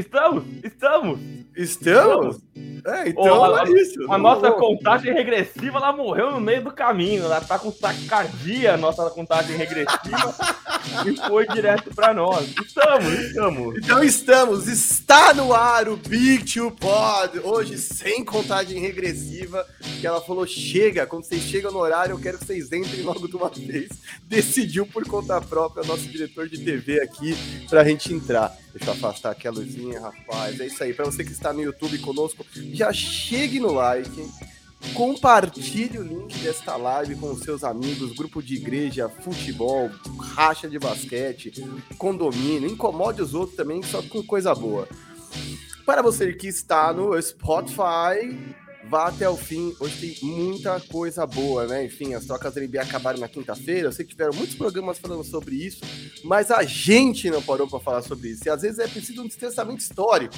Estamos, estamos. Estamos? É, então é a, isso. a nossa contagem regressiva, ela morreu no meio do caminho. Ela tá com taquicardia, a nossa contagem regressiva, e foi direto pra nós. Estamos, estamos. Então estamos, está no ar o Big Two Pod, hoje sem contagem regressiva, que ela falou, chega, quando vocês chegam no horário, eu quero que vocês entrem logo de uma vez. Decidiu por conta própria, nosso diretor de TV aqui, pra gente entrar. Deixa eu afastar aqui a luzinha, rapaz. É isso aí, pra você que está no YouTube conosco, já chegue no like, compartilhe o link desta live com os seus amigos, grupo de igreja, futebol, racha de basquete, condomínio, incomode os outros também, só com coisa boa. Para você que está no Spotify, vá até o fim. Hoje tem muita coisa boa, né? Enfim, as trocas da NBA acabaram na quinta-feira. Eu sei que tiveram muitos programas falando sobre isso, mas a gente não parou para falar sobre isso. E às vezes é preciso um distanciamento histórico.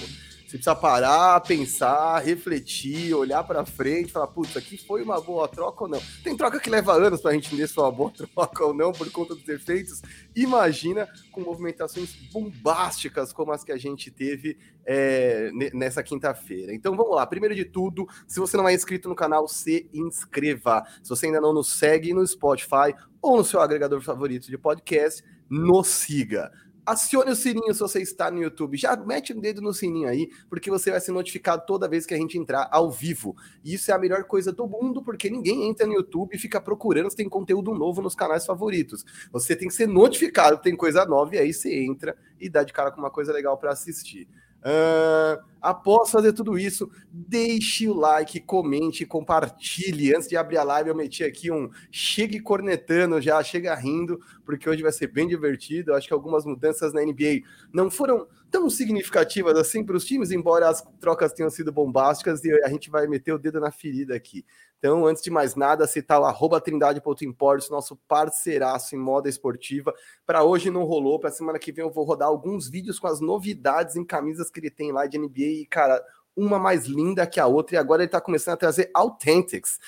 Você precisa parar, pensar, refletir, olhar para frente, falar, putz, aqui foi uma boa troca ou não? Tem troca que leva anos para a gente entender se foi uma boa troca ou não por conta dos efeitos. Imagina com movimentações bombásticas como as que a gente teve é, nessa quinta-feira. Então vamos lá. Primeiro de tudo, se você não é inscrito no canal, se inscreva. Se você ainda não nos segue no Spotify ou no seu agregador favorito de podcast, nos siga. Acione o sininho se você está no YouTube. Já mete o dedo no sininho aí, porque você vai ser notificado toda vez que a gente entrar ao vivo. E isso é a melhor coisa do mundo, porque ninguém entra no YouTube e fica procurando se tem conteúdo novo nos canais favoritos. Você tem que ser notificado que tem coisa nova e aí você entra e dá de cara com uma coisa legal para assistir. Uh, após fazer tudo isso, deixe o like, comente, compartilhe. Antes de abrir a live, eu meti aqui um chegue cornetando já, chega rindo, porque hoje vai ser bem divertido. Eu acho que algumas mudanças na NBA não foram tão significativas assim para os times, embora as trocas tenham sido bombásticas, e a gente vai meter o dedo na ferida aqui. Então, antes de mais nada, citar o trindade.imports, nosso parceiraço em moda esportiva. Para hoje não rolou, para semana que vem eu vou rodar alguns vídeos com as novidades em camisas que ele tem lá de NBA e, cara, uma mais linda que a outra, e agora ele está começando a trazer Authentics,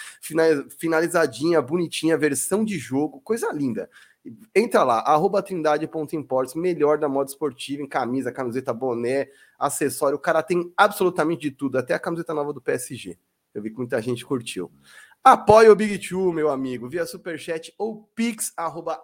finalizadinha, bonitinha, versão de jogo, coisa linda. Entra lá, arroba trindade.imports, melhor da moda esportiva, em camisa, camiseta, boné, acessório, o cara tem absolutamente de tudo, até a camiseta nova do PSG. Eu vi que muita gente curtiu. Apoie o Big Two, meu amigo, via superchat ou pix, arroba.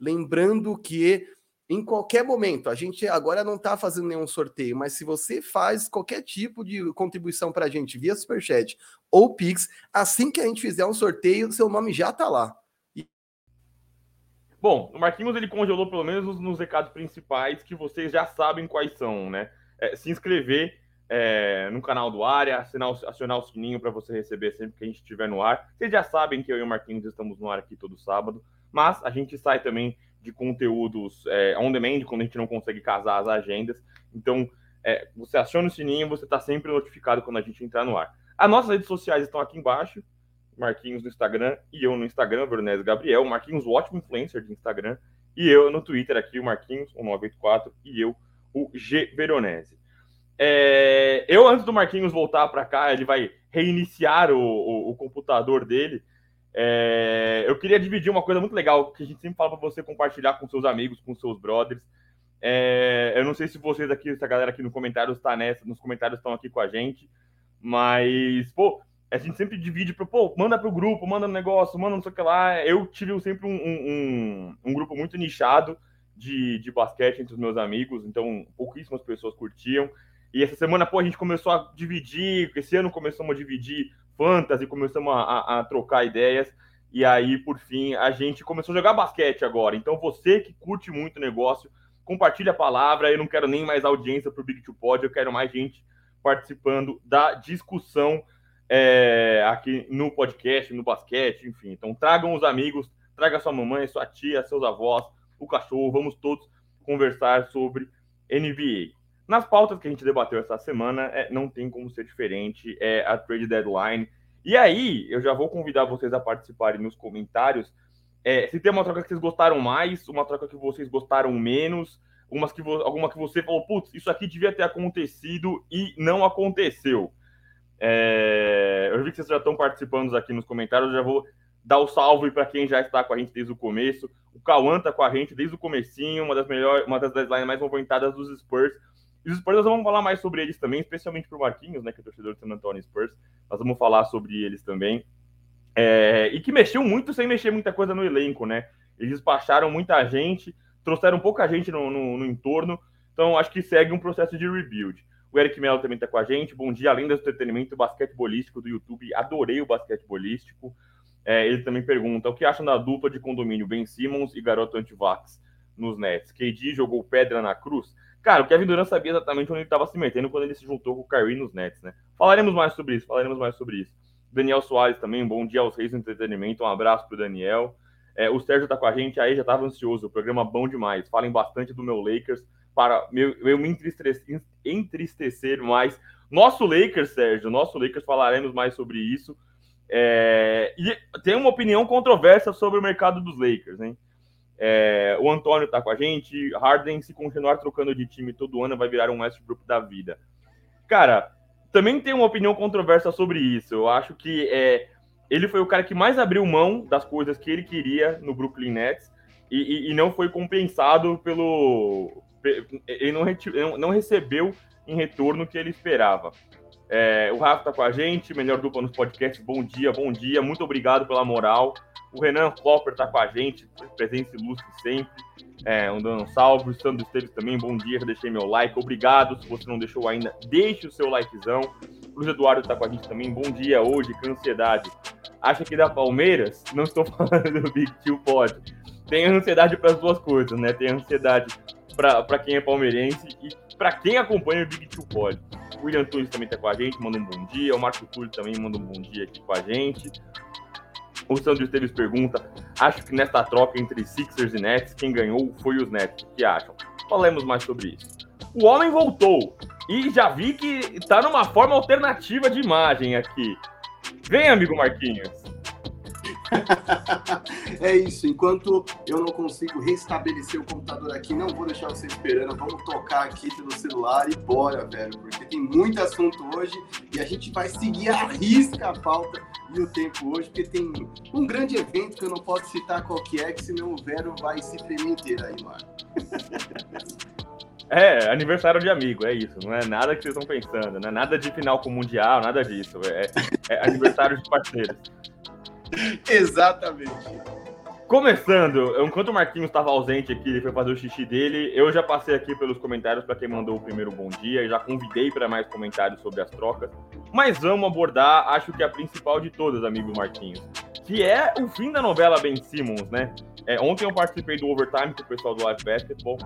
Lembrando que em qualquer momento, a gente agora não está fazendo nenhum sorteio, mas se você faz qualquer tipo de contribuição para a gente via superchat ou pix, assim que a gente fizer um sorteio, seu nome já está lá. Bom, o Marquinhos ele congelou pelo menos nos recados principais que vocês já sabem quais são, né? É, se inscrever é, no canal do Área, assinar, acionar o sininho para você receber sempre que a gente estiver no ar. Vocês já sabem que eu e o Marquinhos estamos no ar aqui todo sábado, mas a gente sai também de conteúdos é, on demand quando a gente não consegue casar as agendas. Então, é, você aciona o sininho, você está sempre notificado quando a gente entrar no ar. As nossas redes sociais estão aqui embaixo. Marquinhos no Instagram e eu no Instagram, Veronese Gabriel. Marquinhos, o ótimo influencer de Instagram. E eu no Twitter aqui, o Marquinhos, o 984. E eu, o G Veronese. É, eu, antes do Marquinhos voltar para cá, ele vai reiniciar o, o, o computador dele. É, eu queria dividir uma coisa muito legal que a gente sempre fala para você compartilhar com seus amigos, com seus brothers. É, eu não sei se vocês aqui, essa galera aqui no comentário está nessa, nos comentários estão aqui com a gente, mas, pô, a gente sempre divide para, pô, manda pro grupo, manda no negócio, manda não sei o que lá. Eu tive sempre um, um, um grupo muito nichado de, de basquete entre os meus amigos, então pouquíssimas pessoas curtiam. E essa semana, pô, a gente começou a dividir, esse ano começamos a dividir fantasy, começamos a, a, a, trocar ideias. E aí, por fim, a gente começou a jogar basquete agora. Então, você que curte muito o negócio, compartilha a palavra. Eu não quero nem mais audiência para o Big Two Pod, eu quero mais gente participando da discussão é, aqui no podcast, no basquete, enfim. Então, tragam os amigos, traga sua mamãe, sua tia, seus avós, o cachorro, vamos todos conversar sobre NBA. Nas pautas que a gente debateu essa semana, é, não tem como ser diferente, é a trade deadline. E aí, eu já vou convidar vocês a participarem nos comentários. É, se tem uma troca que vocês gostaram mais, uma troca que vocês gostaram menos, umas que alguma que você falou, putz, isso aqui devia ter acontecido e não aconteceu. É, eu vi que vocês já estão participando aqui nos comentários, eu já vou dar o salve para quem já está com a gente desde o começo. O Cauã tá com a gente desde o comecinho, uma das melhores, uma das deadlines mais movimentadas dos Spurs. E os Spurs nós vamos falar mais sobre eles também, especialmente pro Marquinhos, né, que é torcedor do San Antonio Spurs. Nós vamos falar sobre eles também. É, e que mexeu muito sem mexer muita coisa no elenco, né? Eles despacharam muita gente, trouxeram pouca gente no, no, no entorno, então acho que segue um processo de rebuild. O Eric Mello também está com a gente. Bom dia, além do entretenimento basquetebolístico do YouTube, adorei o basquetebolístico. É, ele também pergunta: o que acham da dupla de condomínio Ben Simmons e Garoto Antivax nos Nets? KD jogou pedra na cruz? Cara, o Kevin Durant sabia exatamente onde ele estava se metendo quando ele se juntou com o Kyrie nos Nets, né? Falaremos mais sobre isso, falaremos mais sobre isso. Daniel Soares também, bom dia aos reis do entretenimento, um abraço pro Daniel. É, o Sérgio tá com a gente, aí já estava ansioso, o programa bom demais. Falem bastante do meu Lakers para meu, eu me entristecer, entristecer mais. Nosso Lakers, Sérgio, nosso Lakers, falaremos mais sobre isso. É, e tem uma opinião controversa sobre o mercado dos Lakers, hein? É, o Antônio tá com a gente. Harden, se continuar trocando de time todo ano, vai virar um Westbrook da vida. Cara, também tem uma opinião controversa sobre isso. Eu acho que é, ele foi o cara que mais abriu mão das coisas que ele queria no Brooklyn Nets e, e, e não foi compensado pelo. Ele não, não recebeu em retorno o que ele esperava. É, o Rafa tá com a gente, melhor dupla nos podcasts. Bom dia, bom dia. Muito obrigado pela moral. O Renan Copper tá com a gente, presença ilustre sempre. É, um dando um salve. O Sandro Esteves também, bom dia. Deixei meu like. Obrigado. Se você não deixou ainda, deixe o seu likezão. Luiz Eduardo tá com a gente também. Bom dia hoje, com ansiedade. Acha que da Palmeiras? Não estou falando do Big Tio Pod. Tem ansiedade para as duas coisas, né? Tem ansiedade para quem é palmeirense e para quem acompanha o Big Two Pod. O William Tunes também está com a gente, manda um bom dia. O Marco Túlio também manda um bom dia aqui com a gente. O Sandro Esteves pergunta: acho que nesta troca entre Sixers e Nets, quem ganhou foi os Nets. O que acham? Falemos mais sobre isso. O homem voltou e já vi que está numa forma alternativa de imagem aqui. Vem, amigo Marquinhos. é isso. Enquanto eu não consigo restabelecer o computador aqui, não vou deixar você esperando. Vamos tocar aqui pelo celular e bora, velho. Porque tem muito assunto hoje e a gente vai seguir a risca a pauta e o tempo hoje, porque tem um grande evento que eu não posso citar qual que é, que senão o Vero vai se tremer inteiro aí, mano. É, aniversário de amigo, é isso. Não é nada que vocês estão pensando, não é nada de final com o Mundial, nada disso. É, é aniversário de parceiros. Exatamente. Começando, enquanto o Marquinhos estava ausente aqui, ele foi fazer o xixi dele, eu já passei aqui pelos comentários para quem mandou o primeiro bom dia e já convidei para mais comentários sobre as trocas. Mas vamos abordar, acho que a principal de todas, amigo Marquinhos, que é o fim da novela Ben Simmons, né? É, ontem eu participei do Overtime com o pessoal do Live Basketball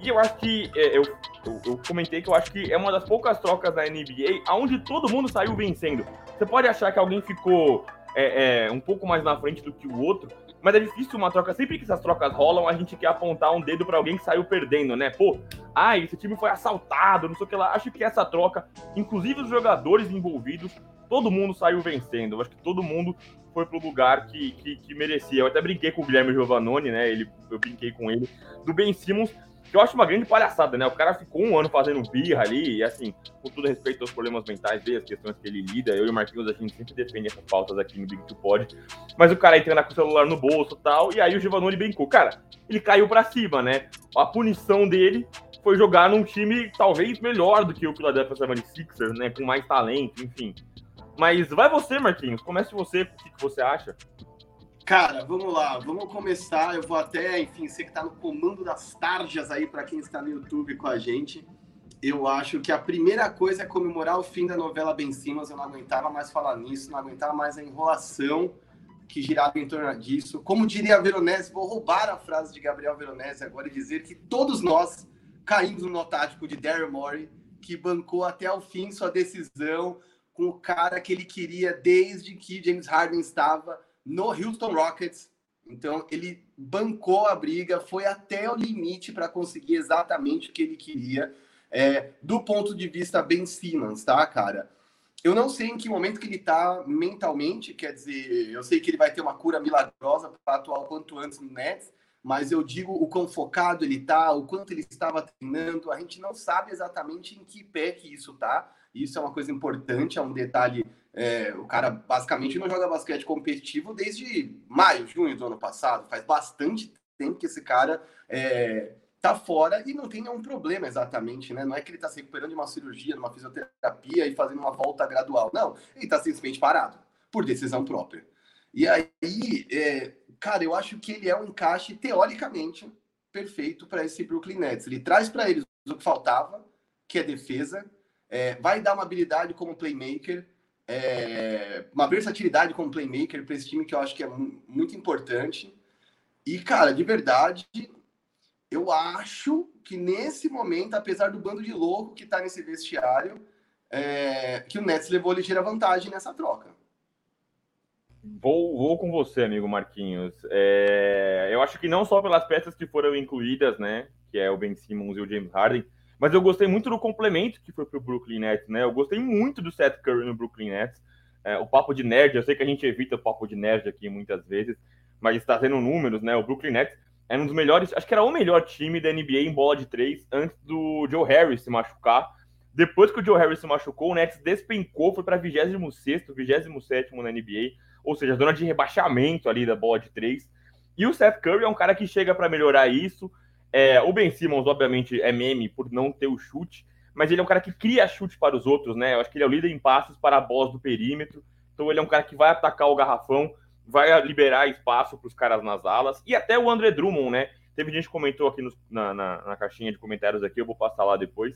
e eu acho que é, eu, eu, eu, comentei que eu acho que é uma das poucas trocas da NBA onde todo mundo saiu vencendo. Você pode achar que alguém ficou é, é, um pouco mais na frente do que o outro, mas é difícil uma troca. Sempre que essas trocas rolam, a gente quer apontar um dedo para alguém que saiu perdendo, né? Pô, ah, esse time foi assaltado, não sei o que lá. Acho que essa troca, inclusive os jogadores envolvidos, todo mundo saiu vencendo. Eu acho que todo mundo foi pro lugar que, que, que merecia. Eu até brinquei com o Guilherme Giovannone, né? Ele, eu brinquei com ele. Do Ben Simmons, que eu acho uma grande palhaçada, né? O cara ficou um ano fazendo birra ali, e assim, com todo respeito aos problemas mentais dele, as questões que ele lida, eu e o Marquinhos, a gente sempre defende essas pautas aqui no Big Two Pod, mas o cara entra com o celular no bolso e tal, e aí o Giovanni brincou. Cara, ele caiu pra cima, né? A punição dele foi jogar num time talvez melhor do que o Philadelphia 76ers, né? Com mais talento, enfim. Mas vai você, Marquinhos, comece você, o que, que você acha? Cara, vamos lá, vamos começar. Eu vou até, enfim, você que está no comando das tarjas aí, para quem está no YouTube com a gente. Eu acho que a primeira coisa é comemorar o fim da novela Ben Simmons. Eu não aguentava mais falar nisso, não aguentava mais a enrolação que girava em torno disso. Como diria a Veronese, vou roubar a frase de Gabriel Veronese agora e dizer que todos nós caímos no notático de Daryl Morey, que bancou até o fim sua decisão com o cara que ele queria desde que James Harden estava no Houston Rockets. Então, ele bancou a briga, foi até o limite para conseguir exatamente o que ele queria, é, do ponto de vista Ben Simmons, tá, cara? Eu não sei em que momento que ele tá mentalmente, quer dizer, eu sei que ele vai ter uma cura milagrosa para atuar o quanto antes no Nets, mas eu digo o quão focado ele tá, o quanto ele estava treinando, a gente não sabe exatamente em que pé que isso tá. Isso é uma coisa importante, é um detalhe É, o cara basicamente não joga basquete competitivo desde maio, junho do ano passado. Faz bastante tempo que esse cara é, tá fora e não tem nenhum problema exatamente, né? Não é que ele tá se recuperando de uma cirurgia, de uma fisioterapia e fazendo uma volta gradual. Não, ele tá simplesmente parado, por decisão própria. E aí, é, cara, eu acho que ele é um encaixe, teoricamente, perfeito para esse Brooklyn Nets. Ele traz para eles o que faltava, que é defesa, é, vai dar uma habilidade como playmaker, é, uma versatilidade como playmaker para esse time que eu acho que é muito importante. E, cara, de verdade, eu acho que nesse momento, apesar do bando de louco que está nesse vestiário, é, que o Nets levou ligeira vantagem nessa troca. Vou, vou com você, amigo Marquinhos. É, eu acho que não só pelas peças que foram incluídas, né? Que é o Ben Simmons e o James Harden, mas eu gostei muito do complemento que foi para o Brooklyn Nets, né? Eu gostei muito do Seth Curry no Brooklyn Nets. É, o papo de nerd, eu sei que a gente evita o papo de nerd aqui muitas vezes, mas está tendo números, né? O Brooklyn Nets é um dos melhores, acho que era o melhor time da NBA em bola de três antes do Joe Harris se machucar. Depois que o Joe Harris se machucou, o Nets despencou, foi para 26, 27 na NBA, ou seja, zona de rebaixamento ali da bola de três. E o Seth Curry é um cara que chega para melhorar isso. É, o Ben Simmons, obviamente, é meme por não ter o chute, mas ele é um cara que cria chute para os outros, né? Eu acho que ele é o líder em passes para a bola do perímetro. Então ele é um cara que vai atacar o garrafão, vai liberar espaço para os caras nas alas. E até o André Drummond, né? Teve gente que comentou aqui no, na, na, na, caixinha de comentários aqui, eu vou passar lá depois,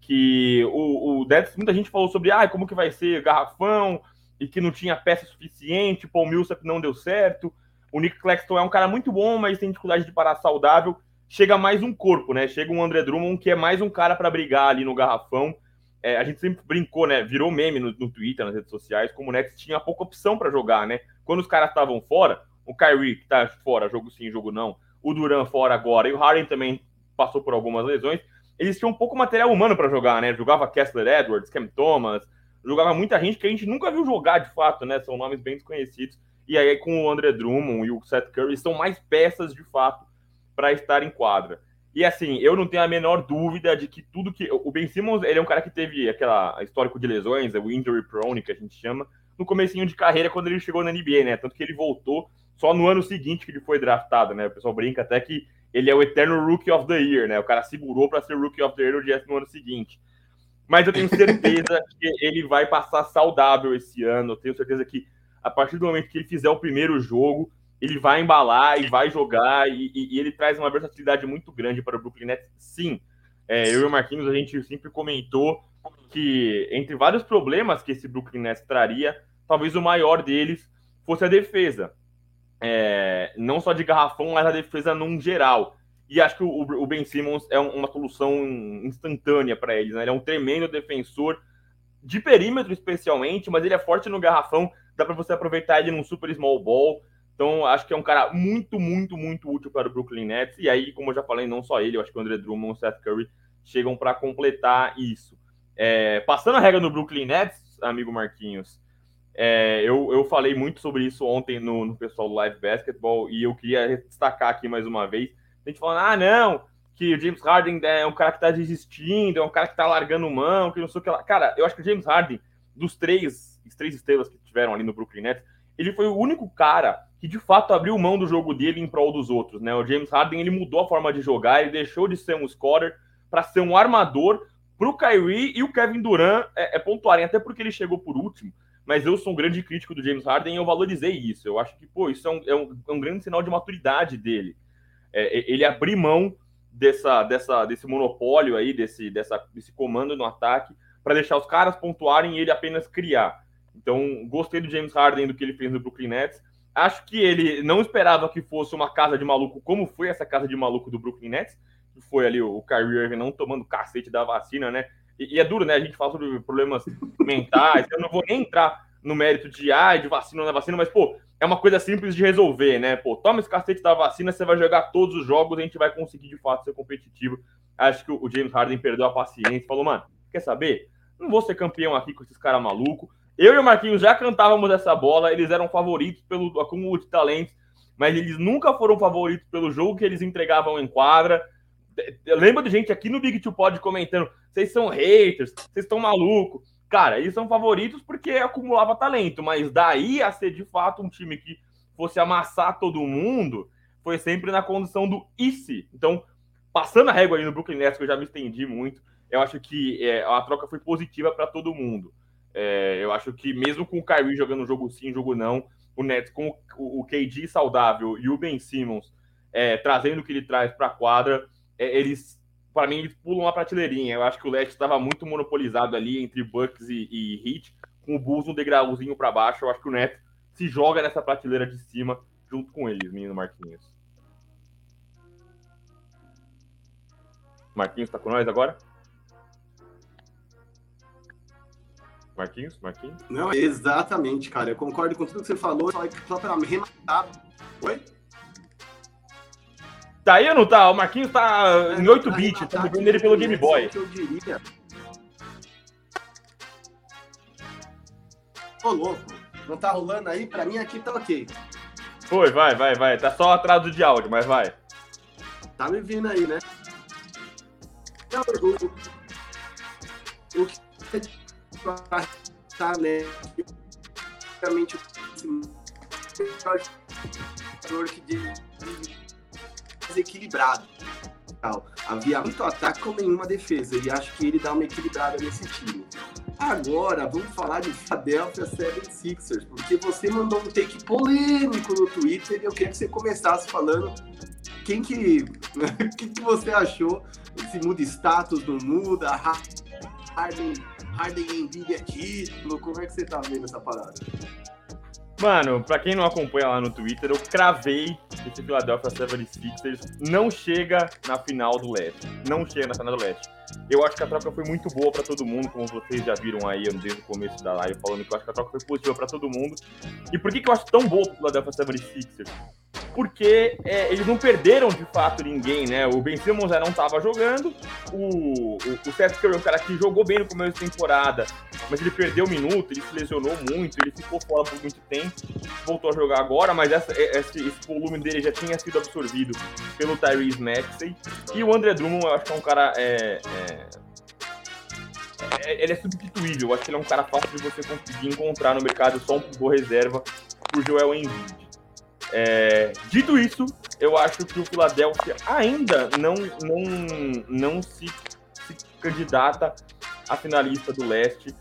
que o, o muita gente falou sobre ah, como que vai ser garrafão e que não tinha peça suficiente, Paul Millsap não deu certo. O Nick Claxton é um cara muito bom, mas tem dificuldade de parar saudável chega mais um corpo, né? Chega um André Drummond que é mais um cara para brigar ali no garrafão. É, a gente sempre brincou, né? Virou meme no, no Twitter, nas redes sociais, como o Nets tinha pouca opção para jogar, né? Quando os caras estavam fora, o Kyrie, que tá fora, jogo sim, jogo não, o Duran fora agora, e o Harden também passou por algumas lesões, eles tinham um pouco material humano para jogar, né? Jogava Kessler Edwards, Cam Thomas, jogava muita gente que a gente nunca viu jogar de fato, né? São nomes bem desconhecidos. E aí, com o André Drummond e o Seth Curry, são mais peças de fato para estar em quadra. E assim, eu não tenho a menor dúvida de que tudo que. O Ben Simmons, ele é um cara que teve aquela histórico de lesões, o injury prone, que a gente chama, no comecinho de carreira, quando ele chegou na NBA, né? Tanto que ele voltou só no ano seguinte que ele foi draftado, né? O pessoal brinca até que ele é o eterno Rookie of the Year, né? O cara segurou para ser Rookie of the Year no ano seguinte. Mas eu tenho certeza que ele vai passar saudável esse ano. Eu tenho certeza que a partir do momento que ele fizer o primeiro jogo, ele vai embalar e vai jogar, e, e, ele traz uma versatilidade muito grande para o Brooklyn Nets, sim. É, eu e o Marquinhos, a gente sempre comentou que, entre vários problemas que esse Brooklyn Nets traria, talvez o maior deles fosse a defesa. É, não só de garrafão, mas a defesa num geral. E acho que o, o Ben Simmons é uma solução instantânea para eles. Né? Ele é um tremendo defensor, de perímetro especialmente, mas ele é forte no garrafão. Dá para você aproveitar ele num super small ball. Então, acho que é um cara muito, muito, muito útil para o Brooklyn Nets. E aí, como eu já falei, não só ele, eu acho que o André Drummond e o Seth Curry chegam para completar isso. É, passando a regra no Brooklyn Nets, amigo Marquinhos, é, eu, eu falei muito sobre isso ontem no, no pessoal do Live Basketball e eu queria destacar aqui mais uma vez. A gente falando, ah, não, que o James Harden é um cara que está desistindo, é um cara que está largando mão, que não sei o que lá. Cara, eu acho que o James Harden, dos três, três estrelas que tiveram ali no Brooklyn Nets, ele foi o único cara que de fato abriu mão do jogo dele em prol dos outros, né? O James Harden ele mudou a forma de jogar, ele deixou de ser um scorer para ser um armador para o Kyrie e o Kevin Durant é, é pontuarem, até porque ele chegou por último. Mas eu sou um grande crítico do James Harden e eu valorizei isso. Eu acho que, pô, isso é um, é um, é um grande sinal de maturidade dele. É, ele abrir mão dessa, dessa, desse monopólio aí, desse, dessa, desse comando no ataque, para deixar os caras pontuarem e ele apenas criar. Então, gostei do James Harden, do que ele fez no Brooklyn Nets. Acho que ele não esperava que fosse uma casa de maluco, como foi essa casa de maluco do Brooklyn Nets, que foi ali o Kyrie Irving não tomando cacete da vacina, né? E, e, é duro, né? A gente fala sobre problemas mentais. Eu não vou nem entrar no mérito de, ah, de vacina ou não é vacina, mas, pô, é uma coisa simples de resolver, né? Pô, toma esse cacete da vacina, você vai jogar todos os jogos, a gente vai conseguir de fato ser competitivo. Acho que o James Harden perdeu a paciência, falou, mano, quer saber? Não vou ser campeão aqui com esses caras malucos. Eu e o Marquinhos já cantávamos essa bola, eles eram favoritos pelo acúmulo de talentos, mas eles nunca foram favoritos pelo jogo que eles entregavam em quadra. Eu lembro de gente aqui no Big Two Pod comentando: vocês são haters, vocês estão malucos. Cara, eles são favoritos porque acumulava talento, mas daí a ser de fato um time que fosse amassar todo mundo, foi sempre na condição do ICE. Então, passando a régua ali no Brooklyn Nets, que eu já me estendi muito, eu acho que é, a troca foi positiva para todo mundo. É, eu acho que mesmo com o Kyrie jogando jogo sim, jogo não, o Nets com o, o KD saudável e o Ben Simmons é, trazendo o que ele traz para a quadra, é, eles, para mim, eles pulam uma prateleirinha. Eu acho que o Leste estava muito monopolizado ali entre Bucks e, e Heat, com o Bulls um degrauzinho para baixo. Eu acho que o Nets se joga nessa prateleira de cima junto com eles, menino Marquinhos. Marquinhos tá com nós agora? Marquinhos? Marquinhos? Não, exatamente, cara. Eu concordo com tudo que você falou, só, só pra rematar. Oi? Tá aí ou não tá? O Marquinhos tá em 8 bits, tá vendo ele pelo Game Boy. Que eu diria. Ô, louco. Não tá rolando aí? Pra mim aqui tá ok. Foi, vai, vai, vai. Tá só atraso de áudio, mas vai. Tá me vindo aí, né? Não, o, o que tá, né? Realmente o que desequilibrado. Havia muito ataque com nenhuma defesa. E acho que ele dá uma equilibrada nesse time. Agora, vamos falar de Philadelphia 76ers, porque você mandou um take polêmico no Twitter e eu queria que você começasse falando quem que, que, que você achou, se muda status, não muda, Harden, Harden Embiid é título, como é que você tá vendo essa parada? Mano, pra quem não acompanha lá no Twitter, eu cravei esse Philadelphia 76ers não chega na final do leste. Não chega na final do leste. Eu acho que a troca foi muito boa para todo mundo, como vocês já viram aí desde o começo da live, falando que eu acho que a troca foi positiva para todo mundo. E por que, que eu acho tão boa o Philadelphia 76ers? porque é, eles não perderam de fato ninguém, né? O Ben Simmons já não estava jogando, o, o, o Seth Curry é um cara que jogou bem no começo da temporada, mas ele perdeu um minuto, ele se lesionou muito, ele ficou fora por muito tempo, voltou a jogar agora, mas essa, esse, esse, volume dele já tinha sido absorvido pelo Tyrese Maxey, e o André Drummond eu acho que é um cara... É, é, é, ele é substituível, eu acho que ele é um cara fácil de você conseguir encontrar no mercado, só um boa reserva pro Joel Embiid. É, dito isso, eu acho que o Philadelphia ainda não, não, não se, se candidata a finalista do leste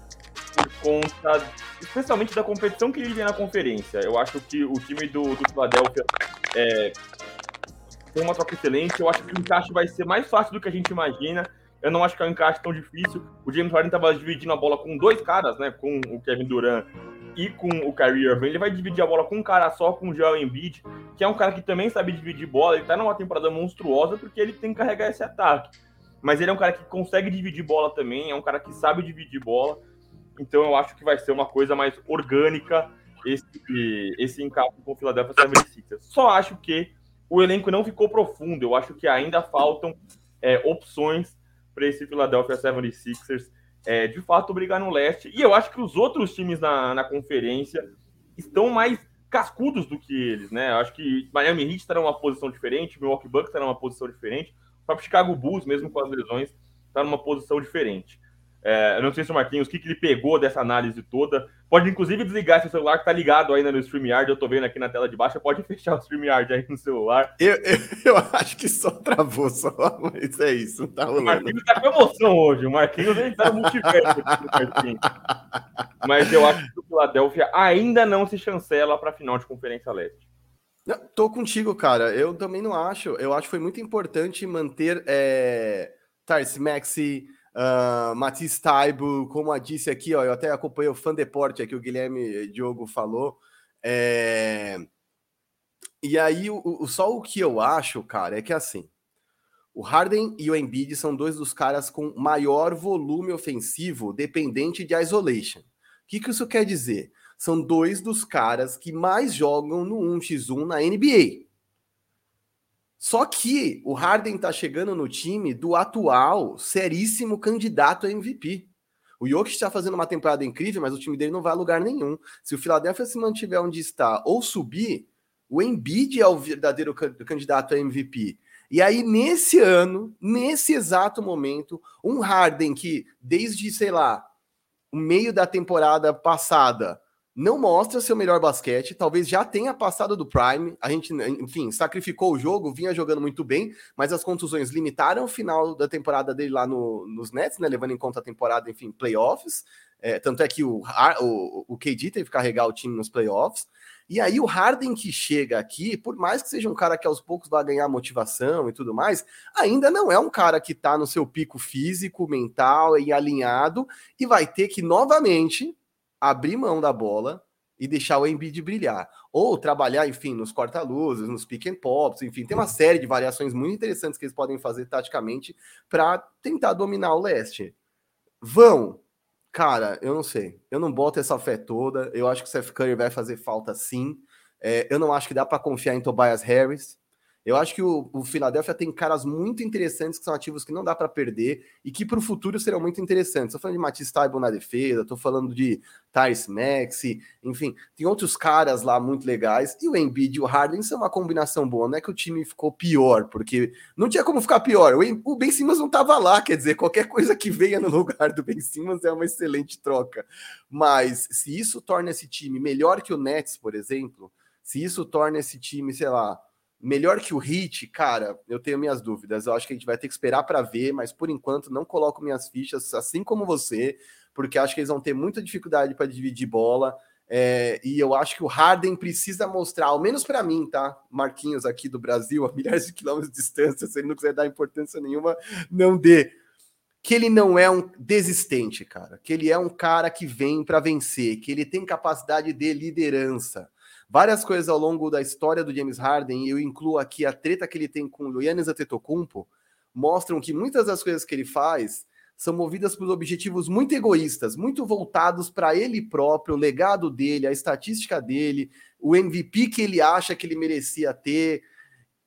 por conta, especialmente da competição que ele vem na conferência. Eu acho que o time do, do Philadelphia é, tem uma troca excelente. Eu acho que o encaixe vai ser mais fácil do que a gente imagina. Eu não acho que é um encaixe tão difícil. O James Harden estava dividindo a bola com dois caras, né? Com o Kevin Durant e com o Kyrie Irving, ele vai dividir a bola com um cara só, com o Joel Embiid, que é um cara que também sabe dividir bola, ele tá numa temporada monstruosa porque ele tem que carregar esse ataque. Mas ele é um cara que consegue dividir bola também, é um cara que sabe dividir bola, então eu acho que vai ser uma coisa mais orgânica esse, esse encaixe com o Philadelphia 76ers. Só acho que o elenco não ficou profundo, eu acho que ainda faltam é, opções para esse Philadelphia 76ers é, de fato brigar no leste. E eu acho que os outros times na, na conferência estão mais cascudos do que eles, né? Eu acho que Miami Heat está numa posição diferente, Milwaukee Bucks está numa posição diferente, o próprio Chicago Bulls, mesmo com as lesões, está numa posição diferente. É, eu não sei se o Marquinhos, o que, que ele pegou dessa análise toda. Pode, inclusive, desligar seu celular que tá ligado ainda no StreamYard. Eu tô vendo aqui na tela de baixo. Pode fechar o StreamYard aí no celular. Eu, eu, eu acho que só travou, só. Mas é isso, não tá rolando. O Marquinhos tá com emoção hoje. O Marquinhos ele tá no multiverso aqui Mas eu acho que o Philadelphia ainda não se chancela pra final de Conferência Leste. Não, tô contigo, cara. Eu também não acho. Eu acho que foi muito importante manter é, Tarsi Maxi, Uh, Taibo, como a disse aqui, ó, eu até acompanhei o fã deporte aqui, o Guilherme Diogo falou. É... E aí, o, o, só o que eu acho, cara, é que assim, o Harden e o Embiid são dois dos caras com maior volume ofensivo dependente de isolation. O que, que isso quer dizer? São dois dos caras que mais jogam no 1x1 na NBA. Só que o Harden tá chegando no time do atual seríssimo candidato a MVP. O Jokic está fazendo uma temporada incrível, mas o time dele não vai a lugar nenhum. Se o Philadelphia se mantiver onde está ou subir, o Embiid é o verdadeiro candidato a MVP. E aí, nesse ano, nesse exato momento, um Harden que, desde, sei lá, o meio da temporada passada não mostra seu melhor basquete, talvez já tenha passado do prime. A gente, enfim, sacrificou o jogo, vinha jogando muito bem, mas as contusões limitaram o final da temporada dele lá no, nos Nets, né? Levando em conta a temporada, enfim, playoffs. É, tanto é que o, o, o KD teve que carregar o time nos playoffs. E aí o Harden que chega aqui, por mais que seja um cara que aos poucos vai ganhar motivação e tudo mais, ainda não é um cara que tá no seu pico físico, mental e alinhado e vai ter que novamente abrir mão da bola e deixar o Embiid brilhar. Ou trabalhar, enfim, nos corta-luzes, nos pick and pops, enfim, tem uma série de variações muito interessantes que eles podem fazer taticamente para tentar dominar o leste. Vão. Cara, eu não sei. Eu não boto essa fé toda. Eu acho que o Seth Curry vai fazer falta sim. É, eu não acho que dá para confiar em Tobias Harris. Eu acho que o, o Philadelphia tem caras muito interessantes que são ativos que não dá para perder e que para o futuro serão muito interessantes. Estou falando de Matisse Taibo na defesa, estou falando de Tyrese Maxi, enfim, tem outros caras lá muito legais. E o Embiid e o Harden são uma combinação boa. Não é que o time ficou pior, porque não tinha como ficar pior. O, o Ben Simmons não estava lá, quer dizer, qualquer coisa que venha no lugar do Ben Simmons é uma excelente troca. Mas se isso torna esse time melhor que o Nets, por exemplo, se isso torna esse time, sei lá, Melhor que o Hit, cara, eu tenho minhas dúvidas. Eu acho que a gente vai ter que esperar para ver, mas por enquanto não coloco minhas fichas, assim como você, porque acho que eles vão ter muita dificuldade para dividir bola. É, e eu acho que o Harden precisa mostrar, ao menos para mim, tá? Marquinhos aqui do Brasil, a milhares de quilômetros de distância, se ele não quiser dar importância nenhuma, não dê. Que ele não é um desistente, cara. Que ele é um cara que vem para vencer, que ele tem capacidade de liderança várias coisas ao longo da história do James Harden, e eu incluo aqui a treta que ele tem com o Yannis Antetokounmpo, mostram que muitas das coisas que ele faz são movidas por objetivos muito egoístas, muito voltados para ele próprio, o legado dele, a estatística dele, o MVP que ele acha que ele merecia ter.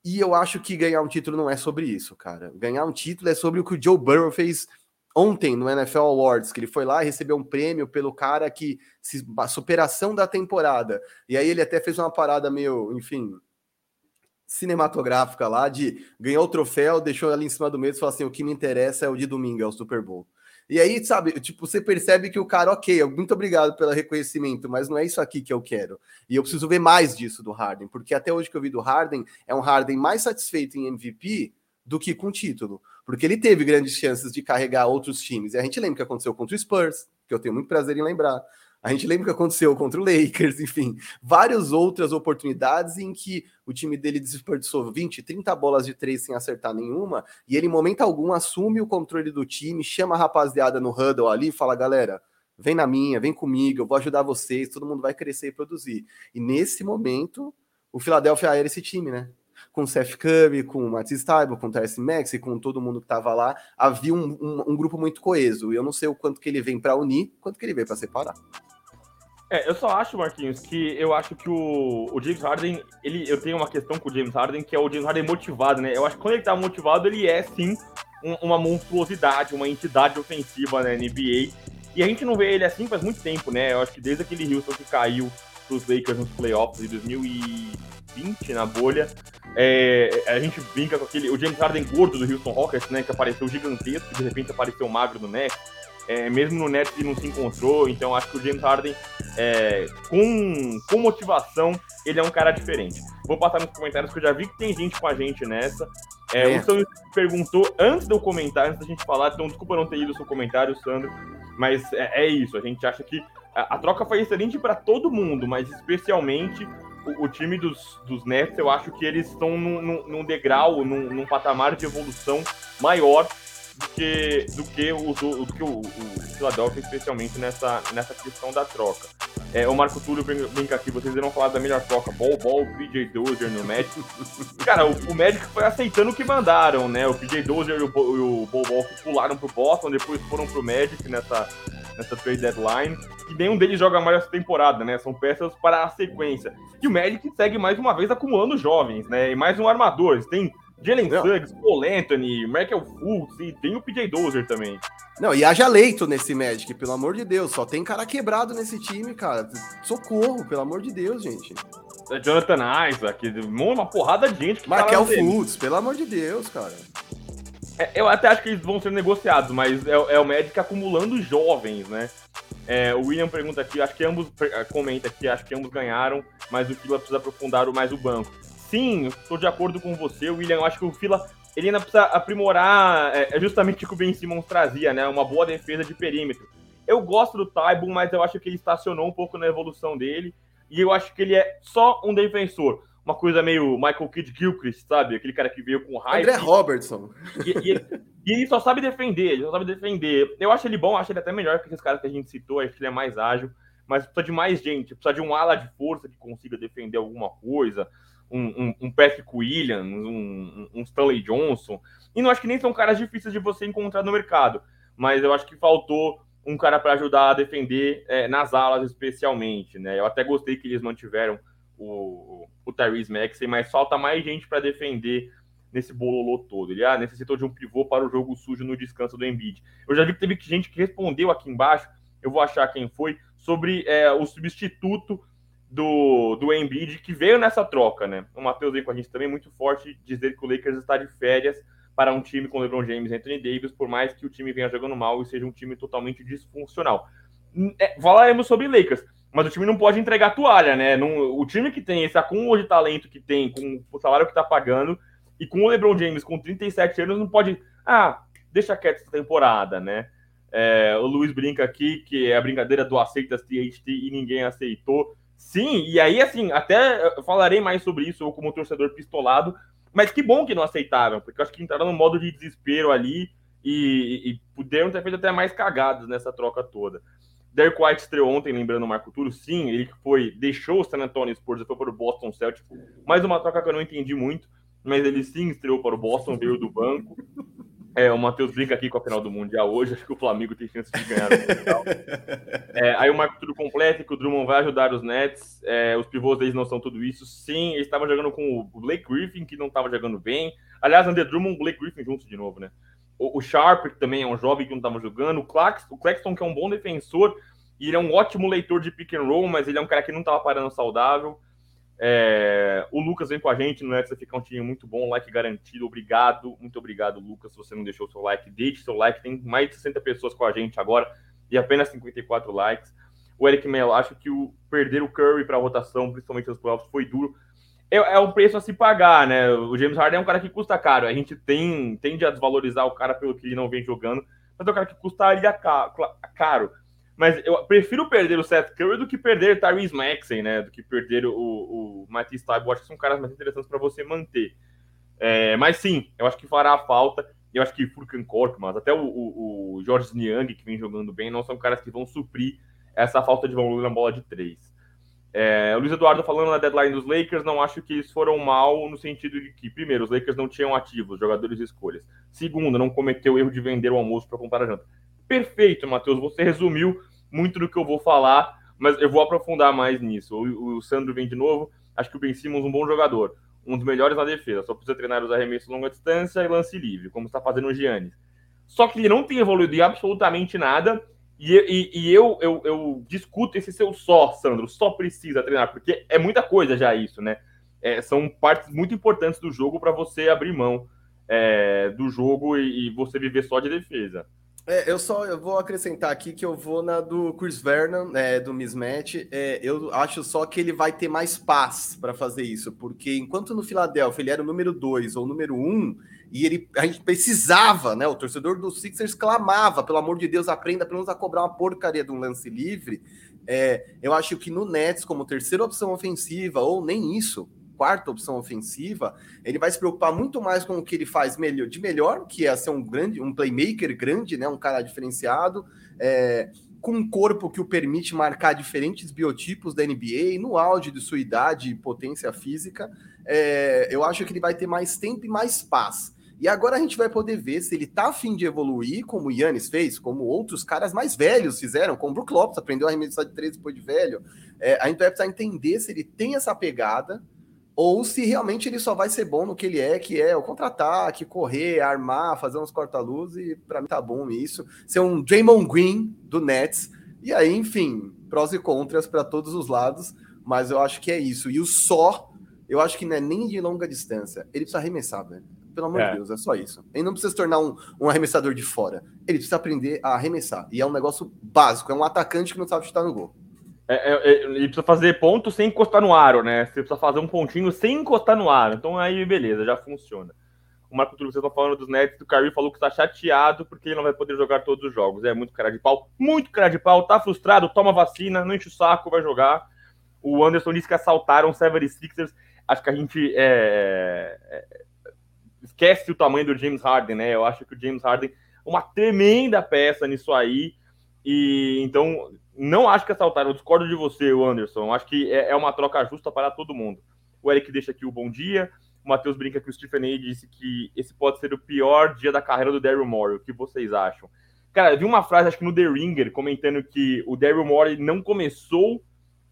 E eu acho que ganhar um título não é sobre isso, cara. Ganhar um título é sobre o que o Joe Burrow fez ontem no NFL Awards, que ele foi lá e recebeu um prêmio pelo cara que se, a superação da temporada. E aí ele até fez uma parada meio, enfim, cinematográfica lá de ganhou o troféu, deixou ali em cima do meio e falou assim: "O que me interessa é o de domingo, é o Super Bowl". E aí, sabe, tipo, você percebe que o cara, ok, muito obrigado pelo reconhecimento, mas não é isso aqui que eu quero. E eu preciso ver mais disso do Harden, porque até hoje que eu vi do Harden, é um Harden mais satisfeito em MVP do que com título porque ele teve grandes chances de carregar outros times. E a gente lembra o que aconteceu contra o Spurs, que eu tenho muito prazer em lembrar. A gente lembra o que aconteceu contra o Lakers, enfim, várias outras oportunidades em que o time dele desperdiçou 20, 30 bolas de três sem acertar nenhuma, e ele, em momento algum, assume o controle do time, chama a rapaziada no huddle ali e fala: galera, vem na minha, vem comigo, eu vou ajudar vocês, todo mundo vai crescer e produzir. E nesse momento, o Philadelphia era esse time, né? Com Seth Curry, com Matisse Taibo, com o Terence Max e com todo mundo que estava lá, havia um, um, um, grupo muito coeso. E eu não sei o quanto que ele vem para unir, quanto que ele vem para separar. É, eu só acho, Marquinhos, que eu acho que o, o James Harden, ele, eu tenho uma questão com o James Harden, que é o James Harden motivado, né? Eu acho que quando ele tá motivado, ele é sim um, uma monstruosidade, uma entidade ofensiva na NBA. E a gente não vê ele assim faz muito tempo, né? Eu acho que desde aquele Houston que caiu pros Lakers nos playoffs de 2020 na bolha, é, a gente brinca com aquele. O James Harden gordo do Houston Rockets, né? Que apareceu gigantesco, de repente apareceu magro no Nets. É, mesmo no Nets ele não se encontrou, então acho que o James Harden, é, com, com motivação, ele é um cara diferente. Vou passar nos comentários que eu já vi que tem gente com a gente nessa. É, é. O Sandro perguntou antes de eu comentar, antes da gente falar, então desculpa não ter lido o seu comentário, Sandro, mas é, é isso. A gente acha que a, a troca foi excelente para todo mundo, mas especialmente o, o, time dos, dos Nets, eu acho que eles estão num, num, num degrau, num, num, patamar de evolução maior do que, do que, o, do, que o, o Philadelphia, especialmente nessa, nessa questão da troca. É, o Marco Túlio brinca aqui, vocês irão falar da melhor troca, Ball Ball, PJ Dozier no Magic. Cara, o, o Magic foi aceitando o que mandaram, né? O PJ Dozier e o, o Ball Ball pularam pro Boston, depois foram pro Magic nessa, nessa trade deadline. E nenhum deles joga mais essa temporada, né? São peças para a sequência. E o Magic segue mais uma vez acumulando jovens, né? E mais um armador. Tem Jalen Suggs, Paul Anthony, Michael Fultz e tem o PJ Dozer também. Não, e haja leito nesse Magic, pelo amor de Deus. Só tem cara quebrado nesse time, cara. Socorro, pelo amor de Deus, gente. É Jonathan Isaac, uma porrada de gente que Michael Fultz, pelo amor de Deus, cara. É, eu até acho que eles vão ser negociados, mas é, é o Magic acumulando jovens, né? É, o William pergunta aqui, acho que ambos é, comenta aqui, acho que ambos ganharam, mas o Fila precisa aprofundar mais o banco. Sim, estou de acordo com você, William. Eu acho que o Fila ele ainda precisa aprimorar, é, é justamente o que o Ben Simmons trazia, né? Uma boa defesa de perímetro. Eu gosto do Taibo, mas eu acho que ele estacionou um pouco na evolução dele. E eu acho que ele é só um defensor. Uma coisa meio Michael Kidd Gilchrist, sabe? Aquele cara que veio com hype. André Robertson. E, e, ele, e, ele, só sabe defender, ele só sabe defender. Eu acho ele bom, acho ele até melhor que esses caras que a gente citou, acho que ele é mais ágil. Mas precisa de mais gente, precisa de um ala de força que consiga defender alguma coisa. Um, um, um Patrick Williams, um, um Stanley Johnson. E não acho que nem são caras difíceis de você encontrar no mercado. Mas eu acho que faltou um cara para ajudar a defender é, nas alas, especialmente, né? Eu até gostei que eles mantiveram o, o Tyrese Maxey, mas falta mais gente para defender nesse bololô todo. Ele ah, necessitou de um pivô para o jogo sujo no descanso do Embiid. Eu já vi que teve gente que respondeu aqui embaixo, eu vou achar quem foi, sobre é, o substituto do, do Embiid que veio nessa troca, né? O Matheus veio com a gente também muito forte dizer que o Lakers está de férias para um time com LeBron James e Anthony Davis, por mais que o time venha jogando mal e seja um time totalmente disfuncional. É, falaremos sobre Lakers, mas o time não pode entregar toalha, né? Não, o time que tem esse acúmulo de talento que tem, com o salário que está pagando, e com o LeBron James com 37 anos, não pode. Ah, deixa quieto essa temporada, né? É, o Luiz brinca aqui que é a brincadeira do aceitas THT e ninguém aceitou. Sim, e aí, assim, até falarei mais sobre isso como torcedor pistolado, mas que bom que não aceitaram, porque eu acho que entraram no modo de desespero ali e, e puderam ter feito até mais cagadas nessa troca toda. Derek White estreou ontem, lembrando o Marco Túlio, sim, ele foi, deixou o San Antonio Spurs e foi para o Boston Celtics, mais uma troca que eu não entendi muito, mas ele sim estreou para o Boston, veio do banco. É, o Matheus brinca aqui com a final do Mundial hoje, acho que o Flamengo tem chance de ganhar é, aí o Marco Túlio completa que o Drummond vai ajudar os Nets, é, os pivôs deles não são tudo isso. Sim, eles estavam jogando com o Blake Griffin, que não estava jogando bem. Aliás, André Drummond e Blake Griffin juntos de novo, né? O, o Sharp, que também é um jovem que não estava jogando. O Claxton, o Claxton, que é um bom defensor, e ele é um ótimo leitor de pick and roll, mas ele é um cara que não estava parando saudável. É, o Lucas vem com a gente no Nets ficar um time muito bom, like garantido. Obrigado, muito obrigado, Lucas. Se você não deixou seu like, deixe seu like. Tem mais de 60 pessoas com a gente agora e apenas 54 likes. O Eric Melo, acho que o perder o Curry para a rotação, principalmente nos playoffs, foi duro. É, é o preço a se pagar, né? O James Harden é um cara que custa caro. A gente tem, tende a desvalorizar o cara pelo que ele não vem jogando, mas é um cara que custaria caro. Mas eu prefiro perder o Seth Curry do que perder o Tyrese Maxey, né? Do que perder o, o Matisse Taibo. Acho que são caras mais interessantes para você manter. É, mas sim, eu acho que fará falta. Eu acho que Furkan Korkmaz, até o, o, o Niang, que vem jogando bem, não são caras que vão suprir essa falta de volume na bola de três. É, o Luiz Eduardo falando na deadline dos Lakers, não acho que eles foram mal no sentido de que, primeiro, os Lakers não tinham ativos, jogadores e escolhas. Segundo, não cometeu o erro de vender o almoço para comprar a janta. Perfeito, Matheus, você resumiu muito do que eu vou falar, mas eu vou aprofundar mais nisso. O, o Sandro vem de novo, acho que o Ben Simmons é um bom jogador, um dos melhores na defesa, só precisa treinar os arremessos longa distância e lance livre, como está fazendo o Giannis. Só que ele não tem evoluído em absolutamente nada, e, e, e eu, eu, eu, discuto esse seu só, Sandro, só precisa treinar, porque é muita coisa já isso, né? É, são partes muito importantes do jogo para você abrir mão é, do jogo e, e você viver só de defesa. É, eu só eu vou acrescentar aqui que eu vou na do Chris Vernon, é, do Mismatch. É, eu acho só que ele vai ter mais paz para fazer isso, porque enquanto no Philadelphia ele era o número 2 ou número 1, um, e ele, a gente precisava, né? O torcedor do Sixers clamava, pelo amor de Deus, aprenda pelo menos a cobrar uma porcaria de um lance livre. É, eu acho que no Nets, como terceira opção ofensiva, ou nem isso, quarta opção ofensiva, ele vai se preocupar muito mais com o que ele faz melhor, de melhor, que é ser um grande, um playmaker grande, né, um cara diferenciado, é, com um corpo que o permite marcar diferentes biotipos da NBA, no auge de sua idade e potência física, é, eu acho que ele vai ter mais tempo e mais paz. E agora a gente vai poder ver se ele tá afim de evoluir, como o Yannis fez, como outros caras mais velhos fizeram, como o Brook Lopes aprendeu a arremessar de três depois de velho. É, a gente vai precisar entender se ele tem essa pegada, ou se realmente ele só vai ser bom no que ele é, que é o contra-ataque, correr, armar, fazer uns corta-luz, e para mim tá bom isso. Ser um Draymond Green do Nets, e aí, enfim, prós e contras para todos os lados, mas eu acho que é isso. E o só, eu acho que não é nem de longa distância, ele precisa arremessar, velho. Pelo amor é. de Deus, é só isso. Ele não precisa se tornar um, um arremessador de fora. Ele precisa aprender a arremessar. E é um negócio básico, é um atacante que não sabe chutar no gol. É, é, é, ele precisa fazer ponto sem encostar no aro, né? Você precisa fazer um pontinho sem encostar no aro. Então aí, beleza, já funciona. O Marco Túlio, vocês estão falando dos Nets, o Kyrie falou que está chateado porque ele não vai poder jogar todos os jogos. É muito cara de pau, muito cara de pau, tá frustrado, toma vacina, não enche o saco, vai jogar. O Anderson disse que assaltaram o 76ers. Acho que a gente é, é, esquece o tamanho do James Harden, né? Eu acho que o James Harden é uma tremenda peça nisso aí. E então não acho que assaltaram, eu discordo de você, Anderson. Acho que é, é uma troca justa para todo mundo. O Eric deixa aqui o bom dia. O Matheus brinca que o Stephen A. disse que esse pode ser o pior dia da carreira do Daryl Morey. O que vocês acham? Cara, eu vi uma frase, acho que no The Ringer, comentando que o Daryl Morey não começou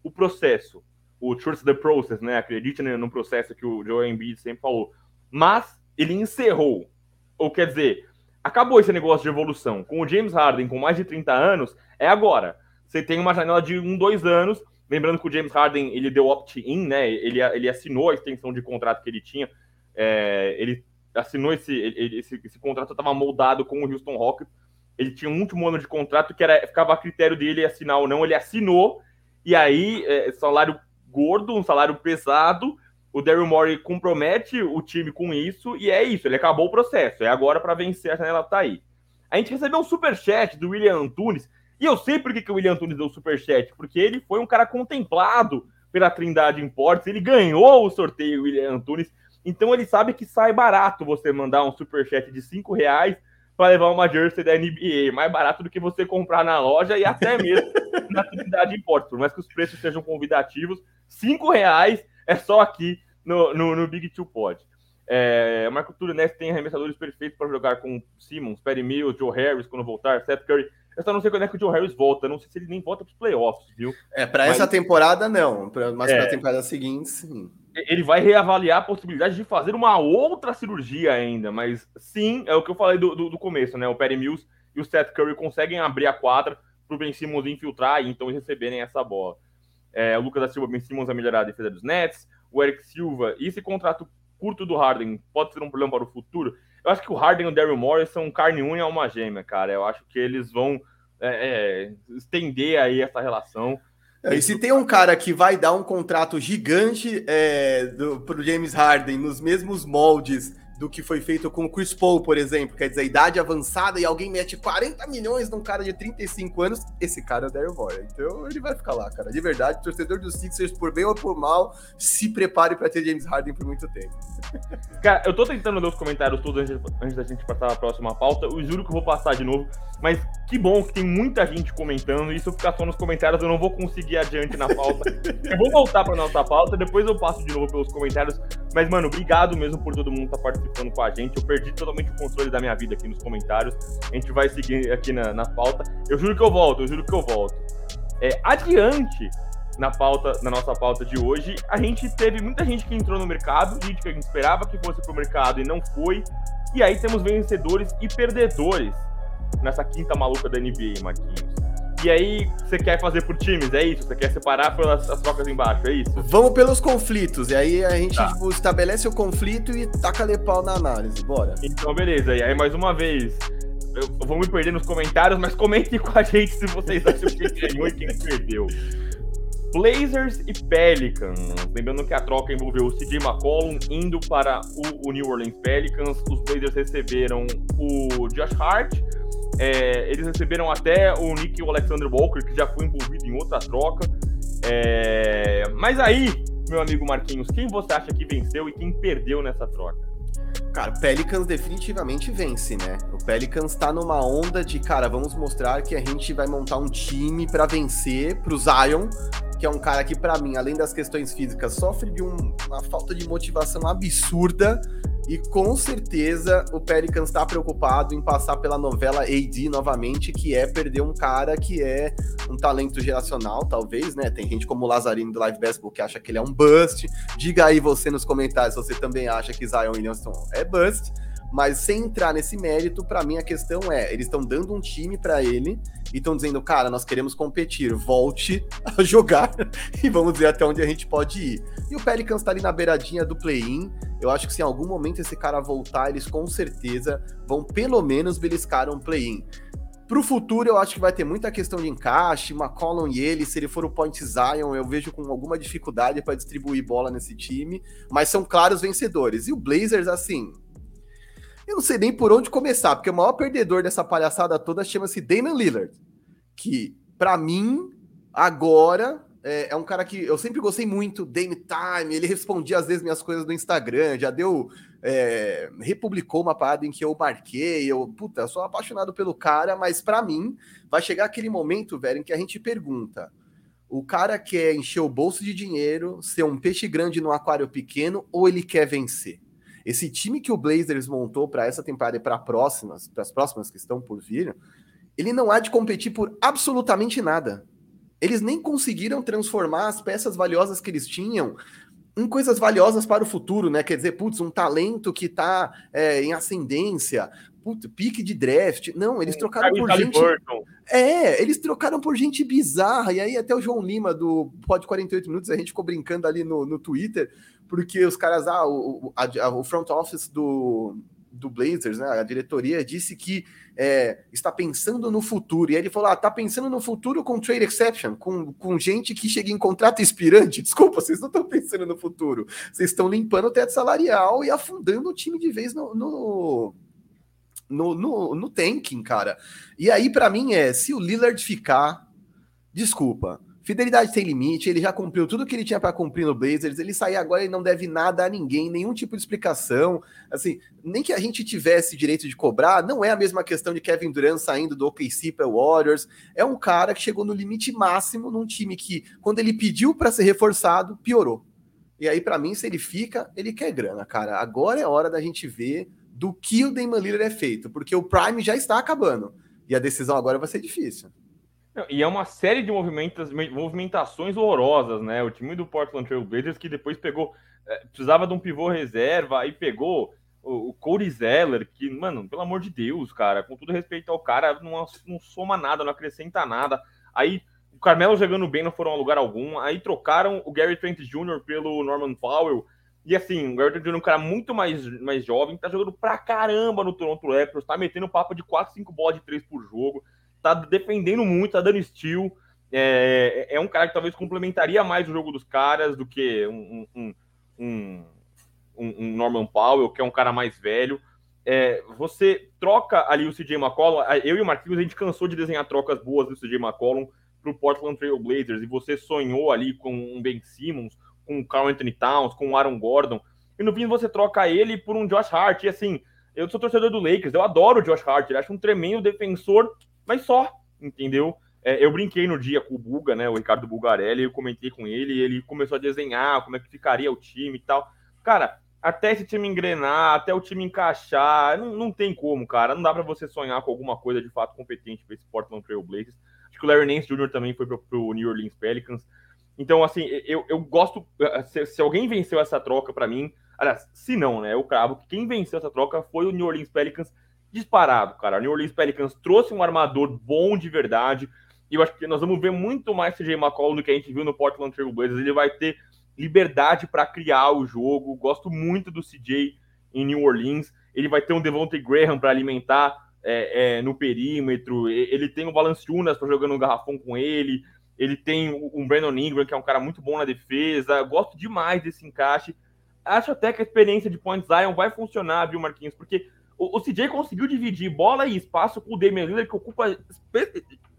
o processo. O Trust the Process, né? Acredite no processo que o Joel Embiid sempre falou. Mas ele encerrou. Ou quer dizer, acabou esse negócio de evolução. Com o James Harden com mais de 30 anos, é agora você tem uma janela de um, dois anos. Lembrando que o James Harden ele deu opt-in, né? Ele, ele assinou a extensão de contrato que ele tinha. É, ele assinou esse, ele, esse, esse contrato estava moldado com o Houston Rockets. Ele tinha um último ano de contrato que era, ficava a critério dele assinar ou não. Ele assinou e aí é, salário gordo, um salário pesado. O Daryl Morey compromete o time com isso e é isso. Ele acabou o processo. É agora para vencer a janela tá aí. A gente recebeu um super chat do William Antunes e eu sei por que, que o William Antunes deu superchat, porque ele foi um cara contemplado pela Trindade Imports, ele ganhou o sorteio, William Antunes, então ele sabe que sai barato você mandar um superchat de 5 reais para levar uma jersey da NBA, mais barato do que você comprar na loja e até mesmo na Trindade Imports, por mais que os preços sejam convidativos, 5 reais é só aqui no, no, no Big Two Pod. É, Marco Túlio Ness tem arremessadores perfeitos para jogar com Simmons, Perry Mills, Joe Harris quando voltar, Seth Curry. Eu só não sei quando é que o Joe Harris volta. Não sei se ele nem volta para os playoffs, viu? É, para mas... essa temporada, não. Mas é... para a temporada seguinte, sim. Ele vai reavaliar a possibilidade de fazer uma outra cirurgia ainda. Mas sim, é o que eu falei do, do, do começo, né? O Perry Mills e o Seth Curry conseguem abrir a quadra para o Ben Simmons infiltrar e então receberem essa bola. É, o Lucas da Silva, Ben Simmons vai melhorar a defesa dos Nets. O Eric Silva, e esse contrato curto do Harden pode ser um problema para o futuro? Eu acho que o Harden e o Daryl Morey são carne unha uma gêmea, cara. Eu acho que eles vão é, é, estender aí essa relação. É, e se tem um cara que vai dar um contrato gigante é, para o James Harden nos mesmos moldes do que foi feito com o Chris Paul, por exemplo, quer dizer, idade avançada e alguém mete 40 milhões num cara de 35 anos, esse cara é o Daryl Morey. Então ele vai ficar lá, cara. De verdade, torcedor dos Sixers, por bem ou por mal, se prepare para ter James Harden por muito tempo. Cara, eu tô tentando ler os comentários todos antes, antes da gente passar a próxima pauta. Eu juro que eu vou passar de novo. Mas que bom que tem muita gente comentando. E se eu ficar só nos comentários, eu não vou conseguir adiante na pauta. eu vou voltar pra nossa pauta, depois eu passo de novo pelos comentários. Mas, mano, obrigado mesmo por todo mundo estar tá participando com a gente. Eu perdi totalmente o controle da minha vida aqui nos comentários. A gente vai seguir aqui na, na pauta. Eu juro que eu volto, eu juro que eu volto. É, adiante na pauta, na nossa pauta de hoje, a gente teve muita gente que entrou no mercado, gente que a gente esperava que fosse pro mercado e não foi. E aí temos vencedores e perdedores nessa quinta maluca da NBA, Marquinhos. E aí, você quer fazer por times, é isso? Você quer separar pelas as trocas embaixo, é isso? Vamos pelos conflitos, e aí a gente tá. tipo, estabelece o conflito e taca-lhe pau na análise, bora. Então, beleza. E aí, mais uma vez, eu vou me perder nos comentários, mas comentem com a gente se vocês acham quem ganhou e quem perdeu. Blazers e Pelicans. Lembrando que a troca envolveu o CJ McCollum indo para o, o New Orleans Pelicans. Os Blazers receberam o Josh Hart. É, eles receberam até o Nick o Alexander Walker, que já foi envolvido em outra troca. É, mas aí, meu amigo Marquinhos, quem você acha que venceu e quem perdeu nessa troca? Cara, o Pelicans definitivamente vence, né? O Pelicans tá numa onda de, cara, vamos mostrar que a gente vai montar um time para vencer pro Zion, que é um cara que, para mim, além das questões físicas, sofre de um, uma falta de motivação absurda. E com certeza o Pelicans está preocupado em passar pela novela AD novamente, que é perder um cara que é um talento geracional, talvez, né? Tem gente como o Lazarino do Live Basketball que acha que ele é um bust. Diga aí você nos comentários se você também acha que Zion Williamson é bust. Mas sem entrar nesse mérito, para mim a questão é, eles estão dando um time para ele e estão dizendo, cara, nós queremos competir, volte a jogar e vamos ver até onde a gente pode ir. E o Pelicans tá ali na beiradinha do play-in. Eu acho que se em algum momento esse cara voltar, eles com certeza vão pelo menos beliscar um play-in. Pro futuro, eu acho que vai ter muita questão de encaixe, McCollum e ele, se ele for o point Zion, eu vejo com alguma dificuldade para distribuir bola nesse time, mas são claros vencedores. E o Blazers, assim, eu não sei nem por onde começar, porque o maior perdedor dessa palhaçada toda chama-se Damian Lillard, que, para mim, agora é, é, um cara que eu sempre gostei muito, Dame Time, ele respondia às vezes minhas coisas no Instagram, já deu é, republicou uma parada em que eu marquei, eu, puta, eu sou apaixonado pelo cara, mas para mim vai chegar aquele momento, velho, em que a gente pergunta: o cara quer encher o bolso de dinheiro, ser um peixe grande no aquário pequeno, ou ele quer vencer? Esse time que o Blazers montou para essa temporada e para próximas, para as próximas que estão por vir, ele não há de competir por absolutamente nada. Eles nem conseguiram transformar as peças valiosas que eles tinham em coisas valiosas para o futuro, né? Quer dizer, putz, um talento que está é, em ascendência, putz, pique de draft. Não, eles trocaram por gente. É, eles trocaram por gente bizarra. E aí, até o João Lima do Pod 48 Minutos, a gente ficou brincando ali no, no Twitter, porque os caras, ah, o, a, o front office do, do Blazers, né? A diretoria disse que é, está pensando no futuro. E aí ele falou: ah, tá pensando no futuro com trade exception, com, com gente que chega em contrato expirante. Desculpa, vocês não estão pensando no futuro. Vocês estão limpando o teto salarial e afundando o time de vez no, no no, no, no tanking, cara. E aí, para mim, é se o Lillard ficar, desculpa, Fidelidade tem limite, ele já cumpriu tudo que ele tinha para cumprir no Blazers, ele sair agora e não deve nada a ninguém, nenhum tipo de explicação. Assim, nem que a gente tivesse direito de cobrar, não é a mesma questão de Kevin Durant saindo do OKC para Warriors. É um cara que chegou no limite máximo num time que, quando ele pediu para ser reforçado, piorou. E aí, para mim, se ele fica, ele quer grana, cara. Agora é hora da gente ver do que o Damon Lillard é feito, porque o Prime já está acabando. E a decisão agora vai ser difícil. E é uma série de movimentações horrorosas, né? O time do Portland Trail Blazers que depois pegou, é, precisava de um pivô reserva, aí pegou o, o Corey Zeller, que, mano, pelo amor de Deus, cara, com todo respeito ao cara, não, não soma nada, não acrescenta nada. Aí o Carmelo jogando bem não foram a lugar algum. Aí trocaram o Gary Trent Jr. pelo Norman Powell. E assim, o Trent Jr. é um cara muito mais, mais jovem, tá jogando pra caramba no Toronto Raptors, tá metendo papo de 4, 5 bolas de 3 por jogo tá defendendo muito, tá dando estilo. É, é, é um cara que talvez complementaria mais o jogo dos caras do que um, um, um, um Norman Powell, que é um cara mais velho. É, você troca ali o CJ McCollum. Eu e o Marquinhos, a gente cansou de desenhar trocas boas do CJ McCollum para o Portland Trail Blazers, e você sonhou ali com um Ben Simmons, com o Carl Anthony Towns, com o Aaron Gordon, e no fim você troca ele por um Josh Hart. E assim, eu sou torcedor do Lakers, eu adoro o Josh Hart, ele acho um tremendo defensor mas só, entendeu? É, eu brinquei no dia com o Buga, né, o Ricardo Bugarelli, eu comentei com ele, e ele começou a desenhar como é que ficaria o time e tal. Cara, até esse time engrenar, até o time encaixar, não, não tem como, cara. Não dá para você sonhar com alguma coisa de fato competente para esse Portland Trail Blazers. Acho que o Larry Nance Jr. também foi pro, pro New Orleans Pelicans. Então, assim, eu, eu gosto. Se, se alguém venceu essa troca para mim, aliás, se não, né? Eu cravo que quem venceu essa troca foi o New Orleans Pelicans disparado, cara. O New Orleans Pelicans trouxe um armador bom de verdade. E eu acho que nós vamos ver muito mais CJ McCollum do que a gente viu no Portland Trail Blazers. Ele vai ter liberdade para criar o jogo. Gosto muito do CJ em New Orleans. Ele vai ter um Devontae Graham para alimentar é, é, no perímetro. Ele tem o Valanciunas para jogar no garrafão com ele. Ele tem um Brandon Ingram, que é um cara muito bom na defesa. Gosto demais desse encaixe. Acho até que a experiência de Point Zion vai funcionar, viu, Marquinhos? Porque o, o CJ conseguiu dividir bola e espaço com o Damian Lillard, que ocupa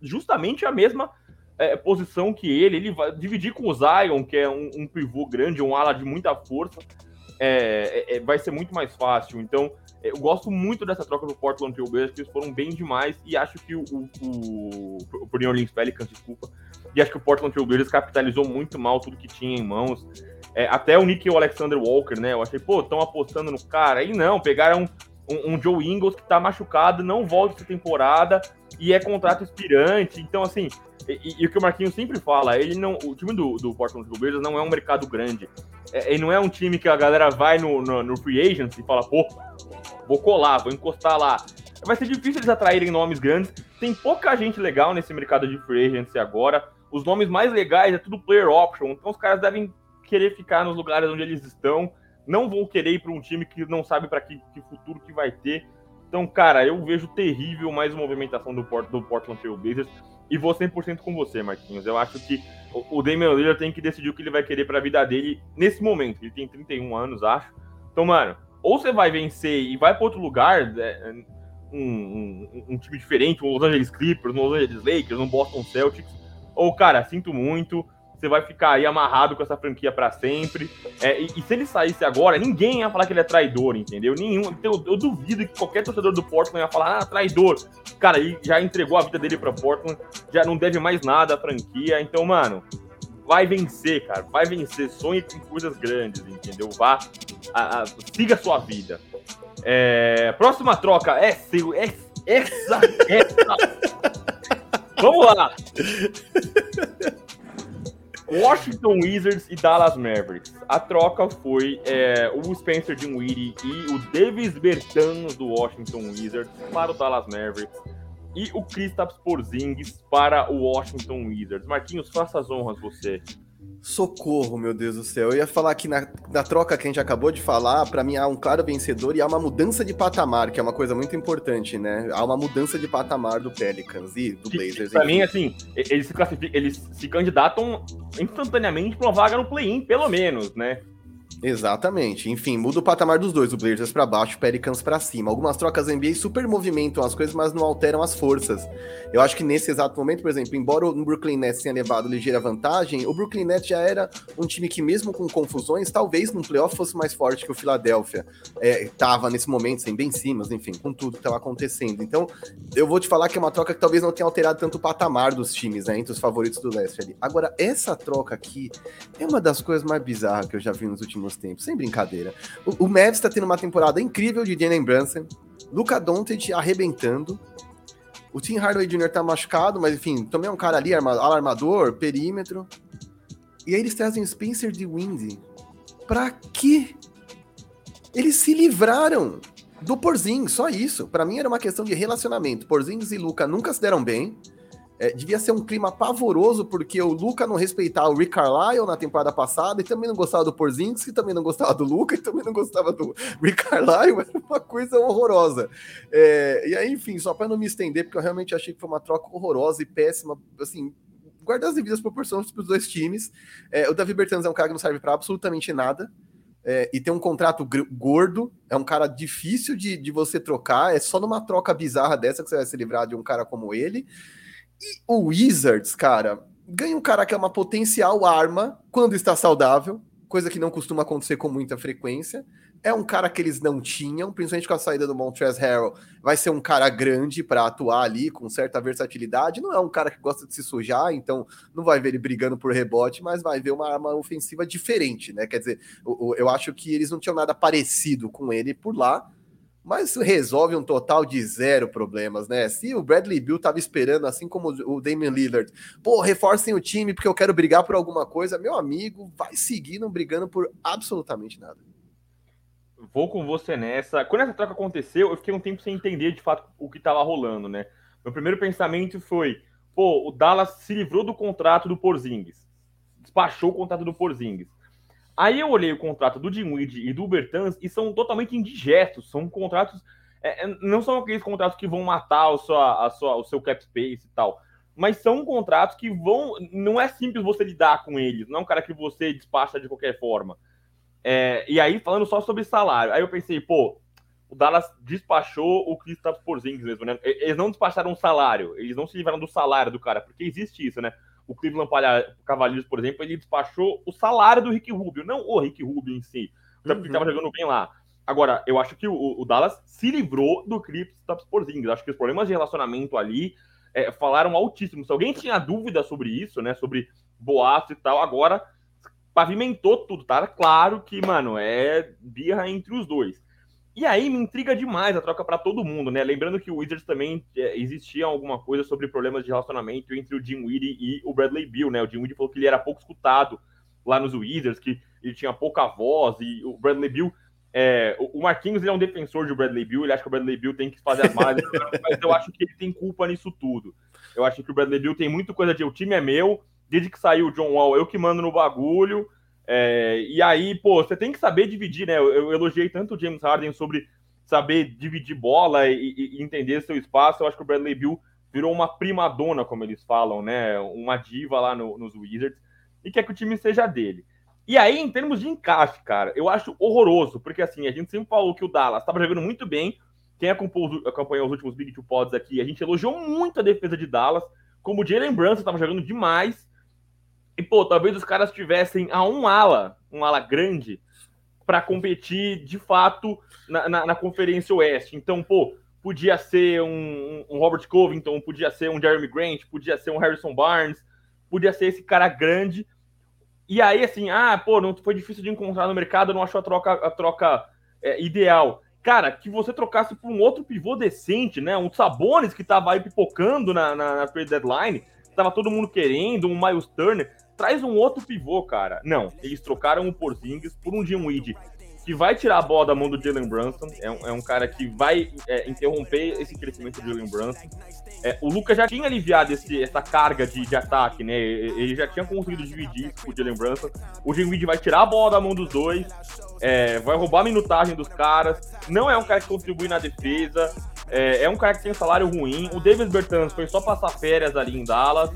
justamente a mesma é, posição que ele. Ele vai dividir com o Zion, que é um, um pivô grande, um ala de muita força. É, é, é vai ser muito mais fácil. Então, eu gosto muito dessa troca do Portland Trail Blazers, que eles foram bem demais, e acho que o, o, o, o New Orleans Pelicans, desculpa, e acho que o Portland Trail Blazers capitalizou muito mal tudo que tinha em mãos. É, até o Nick e o Alexander Walker, né? Eu achei, pô, estão apostando no cara. E não, pegaram um, um Joe Ingles que tá machucado, não volta essa temporada e é contrato expirante. Então, assim, E, e, o que o Marquinhos sempre fala, ele não, o time do, do Portland Trail Blazers não é um mercado grande. É, ele não é um time que a galera vai no, no, no free agent e fala, pô, vou colar, vou encostar lá. Vai ser difícil eles atraírem nomes grandes. Tem pouca gente legal nesse mercado de free agency agora. Os nomes mais legais é tudo player option. Então os caras devem querer ficar nos lugares onde eles estão. Não vão querer ir para um time que não sabe para que, que futuro que vai ter. Então, cara, eu vejo terrível mais uma movimentação do, Port, do Portland Trail Blazers. E vou 100% com você, Marquinhos. Eu acho que o, Damian Lillard tem que decidir o que ele vai querer para a vida dele nesse momento. Ele tem 31 anos, acho. Então, mano, ou você vai vencer e vai para outro lugar, é, um, um, um, time diferente, um Los Angeles Clippers, um Los Angeles Lakers, um Boston Celtics, ou, cara, sinto muito, você vai ficar aí amarrado com essa franquia para sempre. É, e, e, se ele saísse agora, ninguém ia falar que ele é traidor, entendeu? Nenhum. Então, eu, eu duvido que qualquer torcedor do Portland ia falar, ah, traidor. Cara, ele já entregou a vida dele para Portland, já não deve mais nada à franquia. Então, mano, vai vencer, cara. Vai vencer. Sonhe com coisas grandes, entendeu? Vá, a, a, siga a sua vida. É, próxima troca é. É, essa, essa. Vamos lá. Washington Wizards e Dallas Mavericks. A troca foi é, o Spencer Dinwiddie e o Davis Bertans do Washington Wizards para o Dallas Mavericks e o Kristaps Porzingis para o Washington Wizards. Marquinhos, faça as honras você. Socorro, meu Deus do céu. Eu ia falar que na, na troca que a gente acabou de falar, para mim há um claro vencedor e há uma mudança de patamar, que é uma coisa muito importante, né? Há uma mudança de patamar do Pelicans e do Blazers. Para mim, assim, eles se, eles se candidatam instantaneamente para uma vaga no play-in, pelo menos, né? Exatamente. Enfim, muda o patamar dos dois, o Blazers para baixo, o Pelicans para cima. Algumas trocas NBA super movimentam as coisas, mas não alteram as forças. Eu acho que nesse exato momento, por exemplo, embora o Brooklyn Nets tenha levado ligeira vantagem, o Brooklyn Nets já era um time que mesmo com confusões, talvez no playoff fosse mais forte que o Philadelphia. É, tava nesse momento sem Ben Simmons, enfim, com tudo que estava acontecendo. Então, eu vou te falar que é uma troca que talvez não tenha alterado tanto o patamar dos times, né, entre os favoritos do leste ali. Agora, essa troca aqui é uma das coisas mais bizarras que eu já vi nos últimos últimos tempos, sem brincadeira. O, o Mavs está tendo uma temporada incrível de Jalen Brunson, Luca Doncic arrebentando, o Tim Hardaway Jr. tá machucado, mas enfim, também é um cara ali, arma, alarmador, perímetro. E aí eles trazem Spencer de Windy. Pra quê? Eles se livraram do Porzingis, só isso. Para mim era uma questão de relacionamento. Porzingis e Luca nunca se deram bem. É, devia ser um clima pavoroso, porque o Luca não respeitava o Rick Carlisle na temporada passada, e também não gostava do Porzingis, também não gostava do Luca, e também não gostava do Rick Carlisle, era uma coisa horrorosa. É, e aí, enfim, só para não me estender, porque eu realmente achei que foi uma troca horrorosa e péssima, assim, guarda as devidas proporções para os dois times. É, o Davi Bertans é um cara que não serve para absolutamente nada. É, e tem um contrato gordo, é um cara difícil de, de você trocar, é só numa troca bizarra dessa que você vai se livrar de um cara como ele. E o Wizards, cara, ganha um cara que é uma potencial arma quando está saudável, coisa que não costuma acontecer com muita frequência. É um cara que eles não tinham, principalmente com a saída do Montrezl Harrell. Vai ser um cara grande para atuar ali, com certa versatilidade. Não é um cara que gosta de se sujar, então não vai ver ele brigando por rebote, mas vai ver uma arma ofensiva diferente, né? Quer dizer, eu acho que eles não tinham nada parecido com ele por lá mas resolve um total de zero problemas, né? Se o Bradley Bill tava esperando, assim como o Damian Lillard, pô, reforcem o time porque eu quero brigar por alguma coisa, meu amigo, vai seguir não brigando por absolutamente nada. Vou com você nessa. Quando essa troca aconteceu, eu fiquei um tempo sem entender de fato o que estava rolando, né? Meu primeiro pensamento foi, pô, o Dallas se livrou do contrato do Porzingis. Despachou o contrato do Porzingis. Aí eu olhei o contrato do Dinwiddie e do Bertans e são totalmente indigestos. São contratos. É, é, não são aqueles contratos que vão matar a sua, a sua, o seu cap space e tal. Mas são contratos que vão. Não é simples você lidar com eles. Não é um cara que você despacha de qualquer forma. É, e aí, falando só sobre salário. Aí eu pensei, pô, o Dallas despachou o Kristaps Porzingis mesmo, né? Eles não despacharam o salário. Eles não se livraram do salário do cara. Porque existe isso, né? O Cleveland Cavaliers, por exemplo, ele despachou o salário do Rick Rubio, não o Rick Rubio em si, porque uhum. estava jogando bem lá. Agora, eu acho que o, o Dallas se livrou do Kristaps Porzingis. Acho que os problemas de relacionamento ali é, falaram altíssimo. Se alguém tinha dúvida sobre isso, né, sobre boato e tal, agora pavimentou tudo, tá claro que, mano, é birra entre os dois. E aí me intriga demais a troca para todo mundo, né? Lembrando que o Wizards também é, existia alguma coisa sobre problemas de relacionamento entre o Jim Weedy e o Bradley Bill, né? O Jim Weedy falou que ele era pouco escutado lá nos Wizards, que ele tinha pouca voz e o Bradley Bill é, o Marquinhos ele é um defensor de Bradley Bill, ele acha que o Bradley Bill tem que fazer as malas, mas eu acho que ele tem culpa nisso tudo. Eu acho que o Bradley Bill tem muito coisa de o time é meu, desde que saiu o John Wall, eu que mando no bagulho. É, e aí, pô, você tem que saber dividir, né? Eu, eu, elogiei tanto o James Harden sobre saber dividir bola e, e, entender seu espaço. Eu acho que o Bradley Bill virou uma prima dona, como eles falam, né? Uma diva lá no, nos Wizards e quer que o time seja dele. E aí, em termos de encaixe, cara, eu acho horroroso, porque assim, a gente sempre falou que o Dallas estava jogando muito bem. Quem acompanhou, os últimos Big Two Pods aqui, a gente elogiou muito a defesa de Dallas, como o Jalen Brunson estava jogando demais. E, pô, talvez os caras tivessem a um ala, um ala grande, para competir de fato na, na, na, Conferência Oeste. Então, pô, podia ser um, um, Robert Covington, podia ser um Jeremy Grant, podia ser um Harrison Barnes, podia ser esse cara grande. E aí, assim, ah, pô, não foi difícil de encontrar no mercado, não achou a troca, a troca é, ideal. Cara, que você trocasse por um outro pivô decente, né? Um Sabones que tava aí pipocando na, na, na trade deadline, tava todo mundo querendo, um Miles Turner traz um outro pivô, cara. Não, eles trocaram o Porzingis por um Weed que vai tirar a bola da mão do Jalen Brunson. É um, é um cara que vai é, interromper esse crescimento do Jalen Brunson. É, o Lucas já tinha aliviado esse, essa carga de, de, ataque, né? Ele já tinha conseguido dividir com o Jalen Brunson. O Weed vai tirar a bola da mão dos dois, é, vai roubar a minutagem dos caras. Não é um cara que contribui na defesa. É, é um cara que tem um salário ruim. O Davis Bertans foi só passar férias ali em Dallas.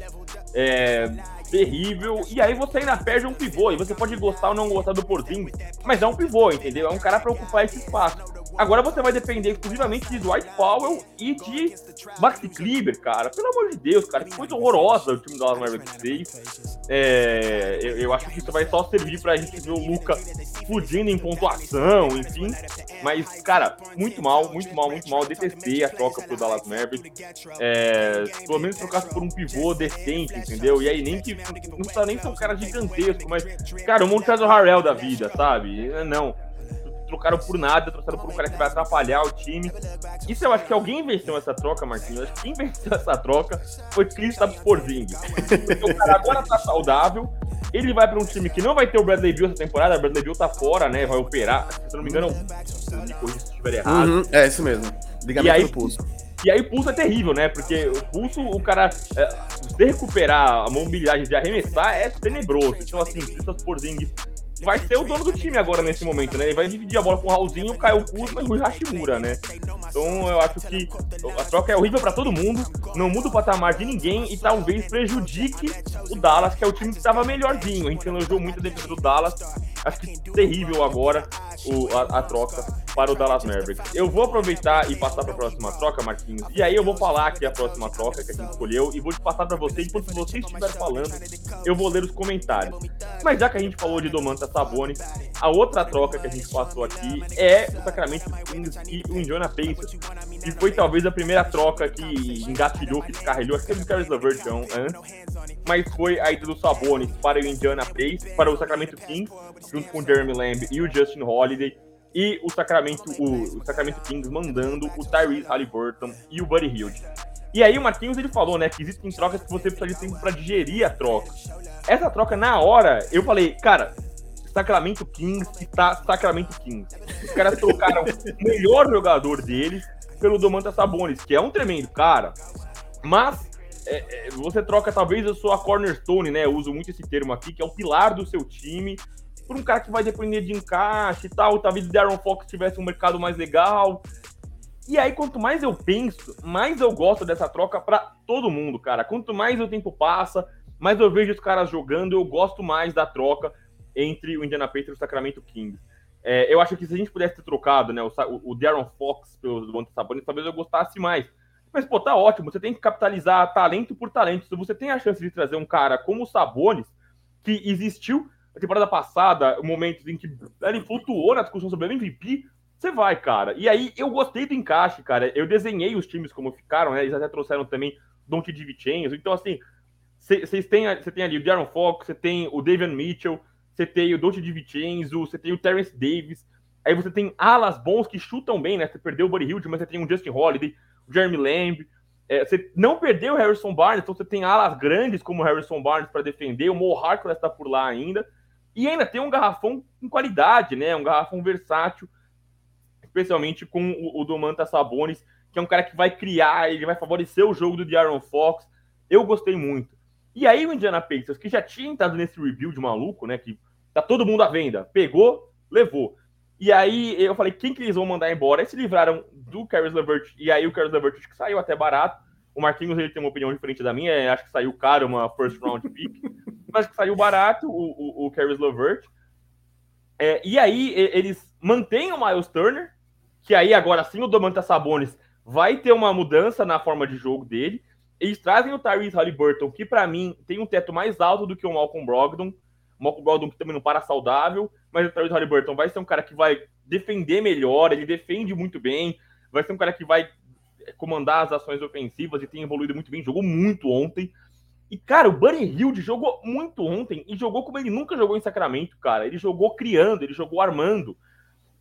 É, terrível. E aí você ainda perde um pivô. E você pode gostar ou não gostar do Porzingis, mas é um pivô, entendeu? É um cara para ocupar esse espaço. Agora você vai depender exclusivamente de Dwight Powell e de Maxi Kleber, cara. Pelo amor de Deus, cara. Que coisa horrorosa o time do Dallas Mavericks fez. É, eu, eu, acho que isso vai só servir pra gente ver o Luca explodindo em pontuação, enfim. Mas, cara, muito mal, muito mal, muito mal. Detestei a troca pro Dallas Mavericks. É, pelo menos trocasse por um pivô decente, entendeu? E aí nem que. Não precisa nem ser um cara gigantesco, mas, cara, o Montrezl Harrell da vida, sabe? Não trocaram por nada, trouxeram por um cara que vai atrapalhar o time. Isso eu acho que alguém venceu essa troca, Marquinhos. Eu acho que quem venceu essa troca foi Kristaps Porzingis. Porque o cara agora tá saudável, ele vai para um time que não vai ter o Bradley Bill essa temporada. O Bradley Bill tá fora, né? Vai operar. Se eu não me engano, me corrija se estiver errado. Uhum, é isso mesmo. Ligamento e aí, pulso. E aí o pulso é terrível, né? Porque o pulso, o cara é, recuperar a mobilidade de arremessar é tenebroso. Então, assim, Kristaps Porzingis vai ser o dono do time agora nesse momento, né? Ele vai dividir a bola com o Raulzinho, o Caio Kuzma e o Hashimura, né? Então eu acho que a troca é horrível para todo mundo, não muda o patamar de ninguém e talvez prejudique o Dallas, que é o time que estava melhorzinho. A gente elogiou muito a defesa do Dallas. Acho que terrível agora o, a, a, troca para o Dallas Mavericks. Eu vou aproveitar e passar para a próxima troca, Marquinhos. E aí eu vou falar aqui a próxima troca que a gente escolheu e vou te passar para você. Enquanto você estiver falando, eu vou ler os comentários. Mas já que a gente falou de Domantas Sabonis. A outra troca que a gente passou aqui é o Sacramento Kings e o Indiana Pacers. E foi talvez a primeira troca que engatilhou, que descarregou, acho que o Caris LeVert antes, mas foi a ida do Sabonis para o Indiana Pacers, para o Sacramento Kings, junto com o Jeremy Lamb e o Justin Holiday. E o Sacramento, o, o Sacramento Kings mandando o Tyrese Halliburton e o Buddy Hield. E aí o Marquinhos ele falou, né, que existem trocas que você precisa de tempo para digerir a troca. Essa troca, na hora, eu falei, cara, Sacramento Kings e tá Sacramento Kings. Os caras trocaram o melhor jogador deles pelo Domantas Sabonis, que é um tremendo cara, mas é, é, você troca talvez a sua cornerstone, né? Eu uso muito esse termo aqui, que é o pilar do seu time, por um cara que vai depender de encaixe e tal. Talvez o Darren Fox tivesse um mercado mais legal. E aí, quanto mais eu penso, mais eu gosto dessa troca para todo mundo, cara. Quanto mais o tempo passa, mais eu vejo os caras jogando, eu gosto mais da troca entre o Indiana Pacers e o Sacramento Kings. É, eu acho que se a gente pudesse ter trocado né, o, o Darren Fox pelo Devonta Sabonis, talvez eu gostasse mais. Mas, pô, tá ótimo. Você tem que capitalizar talento por talento. Se você tem a chance de trazer um cara como o Sabonis, que existiu na temporada passada, momentos em que ele flutuou na discussão sobre o MVP, você vai, cara. E aí, eu gostei do encaixe, cara. Eu desenhei os times como ficaram, né? Eles até trouxeram também Don Vincenzo. Então, assim, vocês têm, você tem ali o Darren Fox, você tem o David Mitchell, você tem o Dolce de Vincenzo, você tem o Terence Davis. Aí você tem alas bons que chutam bem, né? Você perdeu o Buddy Hilde, mas você tem um Justin Holiday, o Jeremy Lamb. É, você não perdeu o Harrison Barnes, então você tem alas grandes como o Harrison Barnes para defender. O Mo Harkless está por lá ainda. E ainda tem um garrafão com qualidade, né? Um garrafão versátil, especialmente com o, o Domantas Sabonis, que é um cara que vai criar, ele vai favorecer o jogo do De'Aaron Fox. Eu gostei muito. E aí o Indiana Pacers, que já tinha entrado nesse rebuild maluco, né? Que tá todo mundo à venda, pegou, levou. E aí eu falei, quem que eles vão mandar embora? Eles se livraram do Caris LeVert, e aí o Caris LeVert que saiu até barato. O Marquinhos ele tem uma opinião diferente da minha, acho que saiu caro, uma first round pick, mas que saiu barato o, o, o Caris LeVert. É, e aí eles mantêm o Miles Turner, que aí agora sim o Domantas Sabonis vai ter uma mudança na forma de jogo dele. Eles trazem o Tyrese Halliburton, que para mim tem um teto mais alto do que o Malcolm Brogdon. O Malcolm Brogdon que também não para saudável, mas o Tyrese Halliburton vai ser um cara que vai defender melhor, ele defende muito bem, vai ser um cara que vai comandar as ações ofensivas e tem evoluído muito bem, jogou muito ontem. E, cara, o Buddy Hilde jogou muito ontem e jogou como ele nunca jogou em Sacramento, cara. Ele jogou criando, ele jogou armando.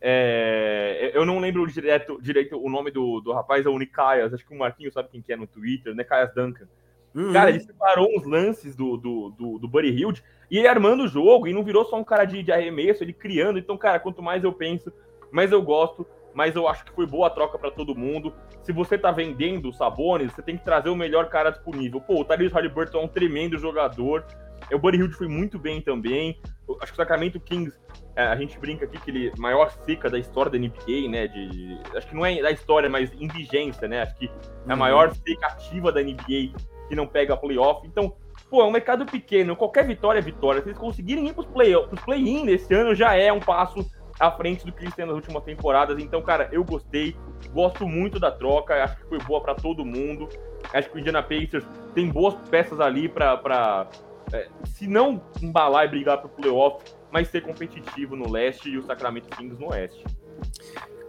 É, eu não lembro direto, direito o nome do, do rapaz, é o Nicaias, acho que o Marquinhos sabe quem que é no Twitter, Nicaias Duncan. Uhum. Cara, ele separou uns lances do, do, do, do Buddy Hilde e ele armando o jogo, e não virou só um cara de, de arremesso, ele criando. Então, cara, quanto mais eu penso, mais eu gosto, mais eu acho que foi boa a troca para todo mundo. Se você tá vendendo Sabones, você tem que trazer o melhor cara disponível. Pô, o Tyrese Halliburton é um tremendo jogador. O Buddy Hilde foi muito bem também. Acho que o Sacramento Kings é, a gente brinca aqui que ele é maior seca da história da NBA, né? De, acho que não é da história, mas em vigência, né? Acho que é a uhum. maior seca ativa da NBA que não pega playoff. Então, pô, é um mercado pequeno, qualquer vitória é vitória. Se eles conseguirem ir para os play-in play nesse ano, já é um passo à frente do que eles têm nas últimas temporadas. Então, cara, eu gostei, gosto muito da troca, acho que foi boa para todo mundo. Acho que o Indiana Pacers tem boas peças ali para, é, se não embalar e brigar para o playoff, mas ser competitivo no leste e o Sacramento Kings no oeste.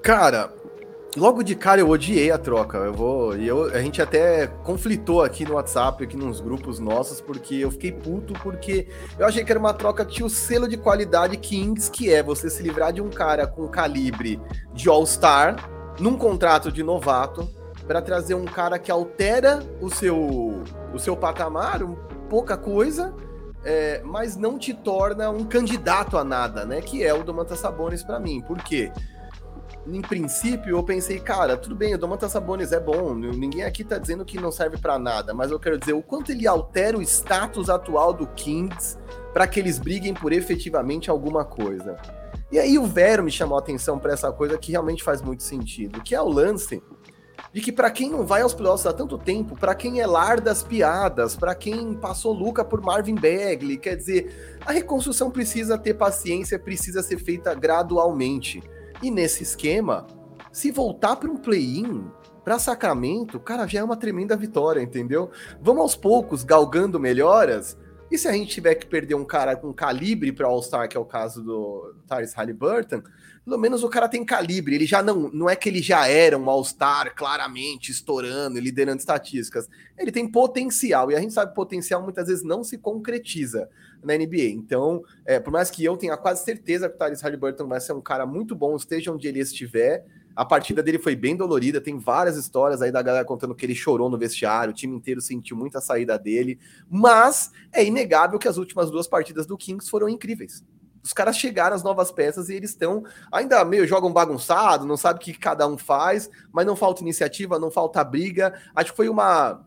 Cara, logo de cara eu odiei a troca. Eu vou. E eu, a gente até conflitou aqui no WhatsApp, aqui nos grupos nossos, porque eu fiquei puto, porque eu achei que era uma troca que tinha o selo de qualidade Kings, que é você se livrar de um cara com calibre de All-Star num contrato de novato para trazer um cara que altera o seu o seu patamar, um, pouca coisa, é, mas não te torna um candidato a nada, né? Que é o Domantas Sabonis para mim. Por quê? Em princípio, eu pensei, cara, tudo bem, o Domantas Sabonis é bom, ninguém aqui tá dizendo que não serve para nada, mas eu quero dizer o quanto ele altera o status atual do Kings para que eles briguem por efetivamente alguma coisa. E aí o Vero me chamou a atenção para essa coisa que realmente faz muito sentido, que é o lance de que para quem não vai aos playoffs há tanto tempo, para quem é lar das piadas, para quem passou Luca por Marvin Bagley, quer dizer, a reconstrução precisa ter paciência, precisa ser feita gradualmente. E nesse esquema, se voltar para um play-in, para Sacramento, cara, já é uma tremenda vitória, entendeu? Vamos aos poucos galgando melhoras. E se a gente tiver que perder um cara com calibre para All-Star, que é o caso do Tyrese Halliburton, pelo menos o cara tem calibre. Ele já não, não é que ele já era um All-Star claramente estourando, liderando estatísticas. Ele tem potencial e a gente sabe que potencial muitas vezes não se concretiza na NBA. Então, é, por mais que eu tenha quase certeza que o Tyrese Halliburton vai ser um cara muito bom, esteja onde ele estiver. A partida dele foi bem dolorida, tem várias histórias aí da galera contando que ele chorou no vestiário, o time inteiro sentiu muita saída dele, mas é inegável que as últimas duas partidas do Kings foram incríveis os caras chegaram as novas peças e eles estão ainda meio jogam bagunçado, não sabe o que cada um faz, mas não falta iniciativa, não falta briga. Acho que foi uma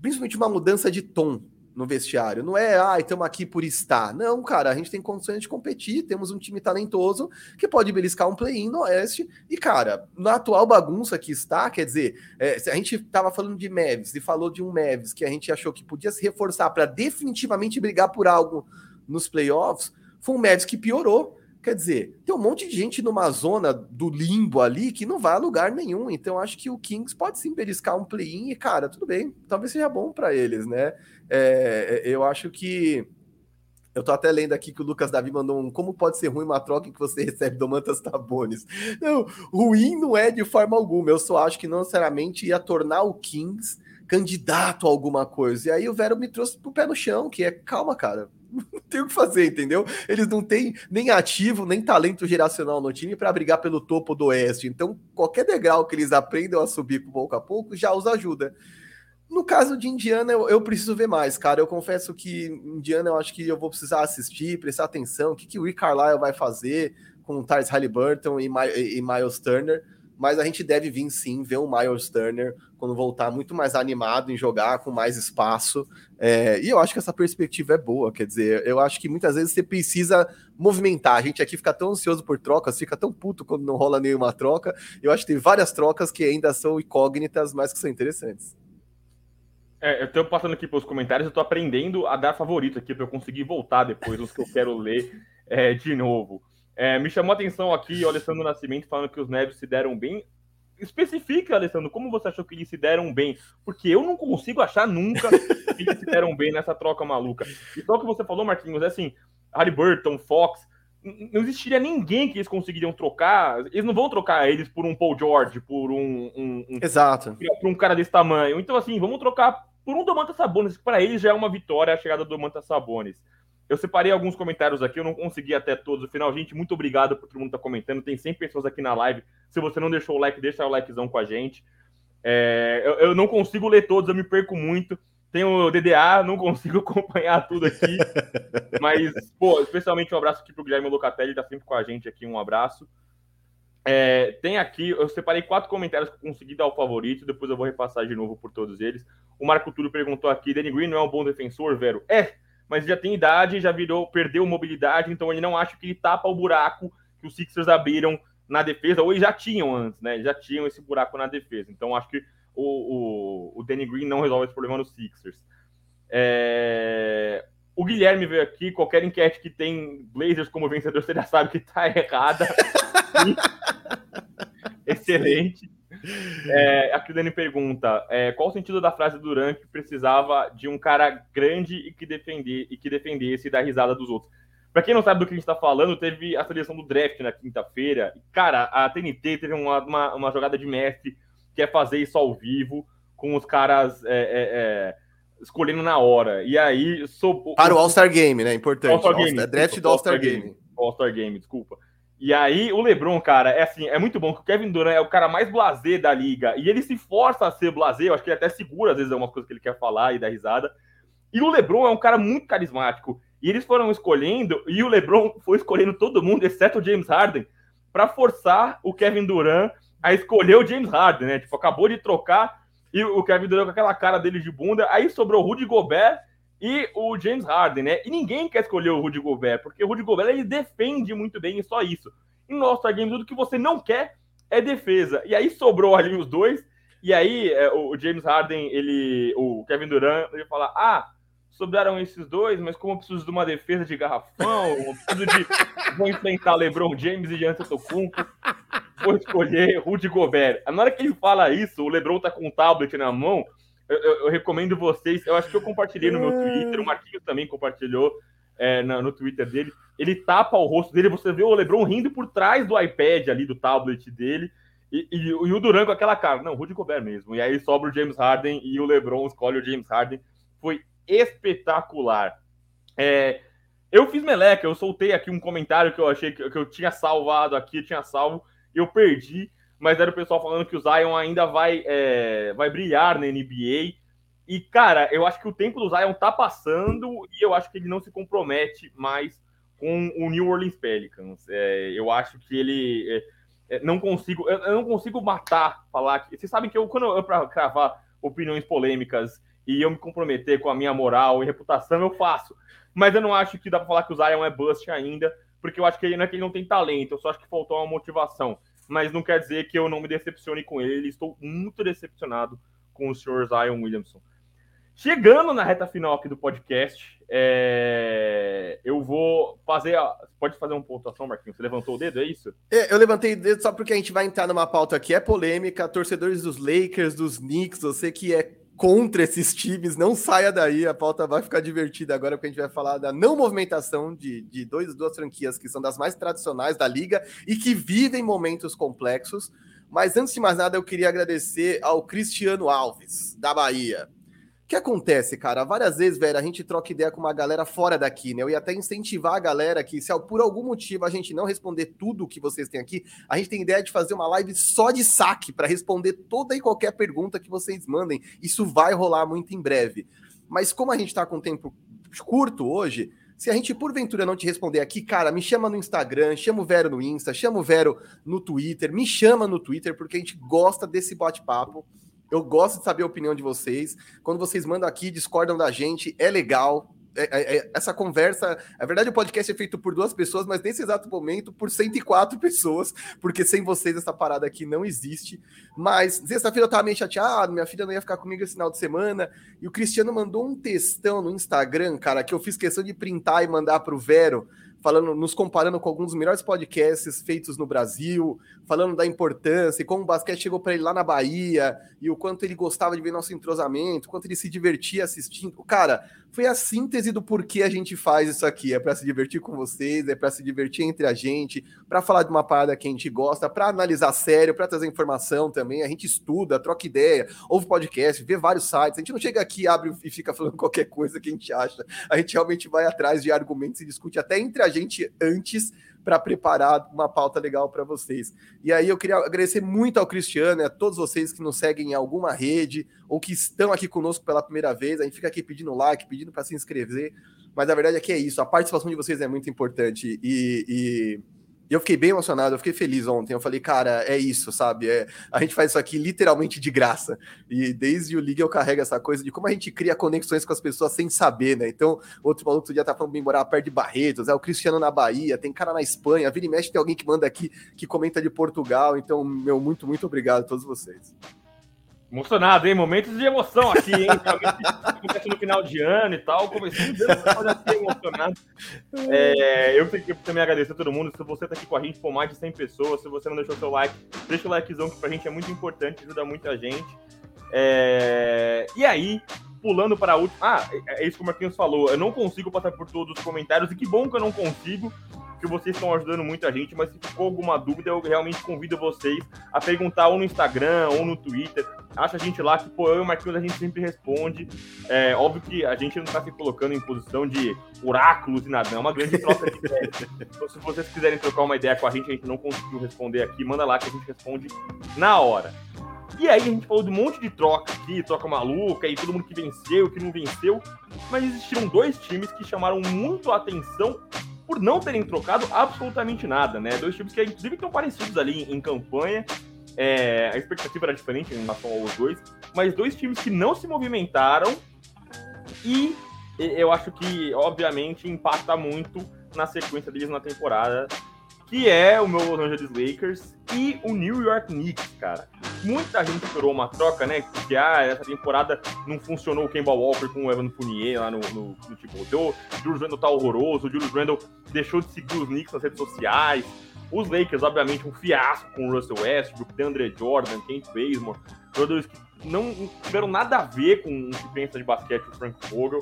principalmente uma mudança de tom no vestiário. Não é, ah, estamos aqui por estar. Não, cara, a gente tem condições de competir, temos um time talentoso que pode beliscar um play-in no Oeste. E, cara, na atual bagunça que está, quer dizer, é, a gente estava falando de Mavis e falou de um Mavis que a gente achou que podia se reforçar para definitivamente brigar por algo nos playoffs foi um Mavs que piorou. Quer dizer, tem um monte de gente numa zona do limbo ali que não vai a lugar nenhum. Então, acho que o Kings pode sim beliscar um play-in e, cara, tudo bem. Talvez seja bom para eles, né? É, eu acho que. Eu tô até lendo aqui que o Lucas Davi mandou um como pode ser ruim uma troca que você recebe Domantas Tabones. Não, ruim não é de forma alguma. Eu só acho que não necessariamente ia tornar o Kings candidato a alguma coisa. E aí o Vero me trouxe pro pé no chão, que é calma, cara não tem o que fazer, entendeu? Eles não têm nem ativo, nem talento geracional no time para brigar pelo topo do Oeste. Então, qualquer degrau que eles aprendam a subir pouco a pouco já os ajuda. No caso de Indiana, eu, eu, preciso ver mais, cara. Eu confesso que Indiana eu acho que eu vou precisar assistir, prestar atenção. O que, que o Rick Carlisle vai fazer com o Tyrese Halliburton e, e, e Miles Turner mas a gente deve vir sim ver o Miles Turner quando voltar muito mais animado em jogar, com mais espaço. É, e eu acho que essa perspectiva é boa, quer dizer, eu acho que muitas vezes você precisa movimentar. A gente aqui fica tão ansioso por trocas, fica tão puto quando não rola nenhuma troca. Eu acho que tem várias trocas que ainda são incógnitas, mas que são interessantes. É, eu tô passando aqui pelos comentários, eu tô aprendendo a dar favorito aqui para eu conseguir voltar depois, os que eu quero ler é, de novo. É, me chamou a atenção aqui o Alessandro Nascimento falando que os Neves se deram bem. Especifica, Alessandro, como você achou que eles se deram bem? Porque eu não consigo achar nunca que eles se deram bem nessa troca maluca. E só o que você falou, Marquinhos, é assim, Burton, Fox, não existiria ninguém que eles conseguiriam trocar. Eles não vão trocar eles por um Paul George, por um. um, um Exato. Por um cara desse tamanho. Então, assim, vamos trocar por um Domantas Sabonis, que para eles já é uma vitória a chegada do Domantas Sabonis. Eu separei alguns comentários aqui, eu não consegui até todos no final. Gente, muito obrigado por todo mundo estar tá comentando. Tem 100 pessoas aqui na live. Se você não deixou o like, deixa o likezão com a gente. É, eu, eu, não consigo ler todos, eu me perco muito. Tenho DDA, não consigo acompanhar tudo aqui. mas, pô, especialmente um abraço aqui pro Guilherme Locatelli, tá sempre com a gente aqui. Um abraço. É, tem aqui, eu separei quatro comentários que eu consegui dar o favorito, depois eu vou repassar de novo por todos eles. O Marco Túlio perguntou aqui: Danny Green não é um bom defensor, Vero? É, mas já tem idade, já virou, perdeu mobilidade, então ele não acha que ele tapa o buraco que os Sixers abriram na defesa, ou eles já tinham antes, né? Já tinham esse buraco na defesa. Então acho que o, o, o Danny Green não resolve esse problema nos Sixers. É... O Guilherme veio aqui, qualquer enquete que tem Blazers como vencedor, você já sabe que tá errada. Excelente. É, aqui o Dani pergunta: é, qual o sentido da frase do Duran que precisava de um cara grande e que, defender, e que defendesse da risada dos outros? Para quem não sabe do que a gente está falando, teve a seleção do draft na quinta-feira. Cara, a TNT teve uma, uma, uma, jogada de mestre que é fazer isso ao vivo, com os caras é, é, é escolhendo na hora. E aí. Sou, Para o All-Star Game, né? Importante. All All Game, draft do All-Star Game. Game. All-Star Game, desculpa. E aí, o LeBron, cara, é assim, é muito bom que o Kevin Durant é o cara mais blazer da liga. E ele se força a ser blazer, eu acho que ele até segura, às vezes, algumas coisas que ele quer falar e dá risada. E o LeBron é um cara muito carismático. E eles foram escolhendo, e o LeBron foi escolhendo todo mundo, exceto o James Harden, para forçar o Kevin Durant a escolher o James Harden, né? Tipo, acabou de trocar e o Kevin Durant com aquela cara dele de bunda. Aí sobrou o Rudy Gobert e o James Harden, né? E ninguém quer escolher o Rudy Gobert, porque o Rudy Gobert ele defende muito bem e só isso. Em nosso Game, tudo que você não quer é defesa. E aí sobrou ali os dois, e aí é, o James Harden, ele, o Kevin Durant, ele fala: "Ah, sobraram esses dois, mas como eu preciso de uma defesa de garrafão, eu preciso de vou enfrentar LeBron James e Giannis Antetokounmpo, vou escolher Rudy Gobert". Na hora que ele fala isso, o LeBron tá com um tablet na mão, eu, eu, eu, recomendo vocês. Eu acho que eu compartilhei no meu Twitter, o Marquinhos também compartilhou é, no, no, Twitter dele. Ele tapa o rosto dele, você vê o Lebron rindo por trás do iPad ali, do tablet dele. E, e, e o Duran com aquela cara, não, Rudy Gobert mesmo. E aí sobra o James Harden e o LeBron escolhe o James Harden. Foi espetacular. É, eu fiz meleca, eu soltei aqui um comentário que eu achei que, que eu tinha salvado aqui, eu tinha salvo, eu perdi mas era o pessoal falando que o Zion ainda vai, é, vai brilhar na NBA. E, cara, eu acho que o tempo do Zion tá passando e eu acho que ele não se compromete mais com o New Orleans Pelicans. É, eu acho que ele. É, é não consigo. Eu, não consigo matar, falar que. Vocês sabem que eu, quando eu, para cravar opiniões polêmicas e eu me comprometer com a minha moral e reputação, eu faço. Mas eu não acho que dá para falar que o Zion é bust ainda, porque eu acho que ele não é que ele não tem talento, eu só acho que faltou uma motivação mas não quer dizer que eu não me decepcione com ele. Estou muito decepcionado com o Sr. Zion Williamson. Chegando na reta final aqui do podcast, é... eu vou fazer. Pode fazer uma pontuação, Marquinhos? Você levantou o dedo, é isso? É, eu levantei o dedo só porque a gente vai entrar numa pauta que é polêmica. Torcedores dos Lakers, dos Knicks, você que é contra esses times, não saia daí, a pauta vai ficar divertida agora, porque a gente vai falar da não movimentação de, de dois, duas franquias que são das mais tradicionais da liga e que vivem momentos complexos. Mas antes de mais nada, eu queria agradecer ao Cristiano Alves, da Bahia. Que acontece, cara? Várias vezes, velho, a gente troca ideia com uma galera fora daqui, né? Eu ia até incentivar a galera que, se por algum motivo a gente não responder tudo que vocês têm aqui, a gente tem ideia de fazer uma live só de saque para responder toda e qualquer pergunta que vocês mandem. Isso vai rolar muito em breve. Mas como a gente tá com tempo curto hoje, se a gente porventura não te responder aqui, cara, me chama no Instagram, chama o Vero no Insta, chama o Vero no Twitter, me chama no Twitter, porque a gente gosta desse bate-papo. Eu gosto de saber a opinião de vocês. Quando vocês mandam aqui, discordam da gente, é legal. É, é, é, essa conversa. Na verdade, o podcast é feito por duas pessoas, mas nesse exato momento, por 104 pessoas, porque sem vocês essa parada aqui não existe. Mas sexta-feira eu tava meio chateado, minha filha não ia ficar comigo esse final de semana. E o Cristiano mandou um textão no Instagram, cara, que eu fiz questão de printar e mandar pro Vero falando, nos comparando com alguns dos melhores podcasts feitos no Brasil, falando da importância e como o basquete chegou para ele lá na Bahia e o quanto ele gostava de ver nosso entrosamento, o quanto ele se divertia assistindo. Cara, foi a síntese do porquê a gente faz isso aqui. É para se divertir com vocês, é para se divertir entre a gente, para falar de uma parada que a gente gosta, para analisar sério, para trazer informação também. A gente estuda, troca ideia, ouve podcast, vê vários sites. A gente não chega aqui, abre e fica falando qualquer coisa que a gente acha. A gente realmente vai atrás de argumentos e discute até entre a gente antes para preparar uma pauta legal para vocês. E aí eu queria agradecer muito ao Cristiano e a todos vocês que nos seguem em alguma rede ou que estão aqui conosco pela primeira vez. A gente fica aqui pedindo like, pedindo para se inscrever, mas a verdade é que é isso. A participação de vocês é muito importante e, e e eu fiquei bem emocionado, eu fiquei feliz ontem. Eu falei, cara, é isso, sabe? É, a gente faz isso aqui literalmente de graça. E desde o Liga eu carrego essa coisa de como a gente cria conexões com as pessoas sem saber, né? Então, outro maluco outro dia tá falando bem morar perto de Barretos, é o Cristiano na Bahia, tem cara na Espanha, vira e mexe, tem alguém que manda aqui que comenta de Portugal. Então, meu, muito, muito obrigado a todos vocês. Emocionado, hein? Momentos de emoção aqui, hein? Acontece no final de ano e tal. Comecei a emocionado. É, eu tenho que também agradecer a todo mundo. Se você tá aqui com a gente por mais de 100 pessoas, se você não deixou seu like, deixa o likezão que pra gente é muito importante, ajuda muita gente. É... E aí, pulando para a última. Ah, é, é isso que o Marquinhos falou. Eu não consigo passar por todos os comentários, e que bom que eu não consigo, que vocês estão ajudando muita gente, mas se ficou alguma dúvida, eu realmente convido vocês a perguntar ou no Instagram ou no Twitter. Acha a gente lá que, pô, eu e o Marquinhos a gente sempre responde. É óbvio que a gente não está se colocando em posição de oráculos e nada, é uma grande troca de ideias. Então, se vocês quiserem trocar uma ideia com a gente, a gente não conseguiu responder aqui, manda lá que a gente responde na hora. E aí a gente falou de um monte de troca aqui, troca maluca, e todo mundo que venceu, que não venceu. Mas existiram dois times que chamaram muito a atenção por não terem trocado absolutamente nada, né? Dois times que, inclusive, estão parecidos ali em campanha. É, a expectativa era diferente em relação aos dois, mas dois times que não se movimentaram e eu acho que, obviamente, impacta muito na sequência deles na temporada, que é o meu Los Angeles Lakers e o New York Knicks, cara. Muita gente esperou uma troca, né? Que ah, essa temporada não funcionou o Kemba Walker com o Evan Fournier lá no, no, no. O Julius Randle tá horroroso. O Julius Randle deixou de seguir os Knicks nas redes sociais. Os Lakers, obviamente, um fiasco com o Russell Westbrook, DeAndre Jordan, Kent Bazemore. Jogadores que não tiveram nada a ver com o que pensa de basquete o Frank Vogel.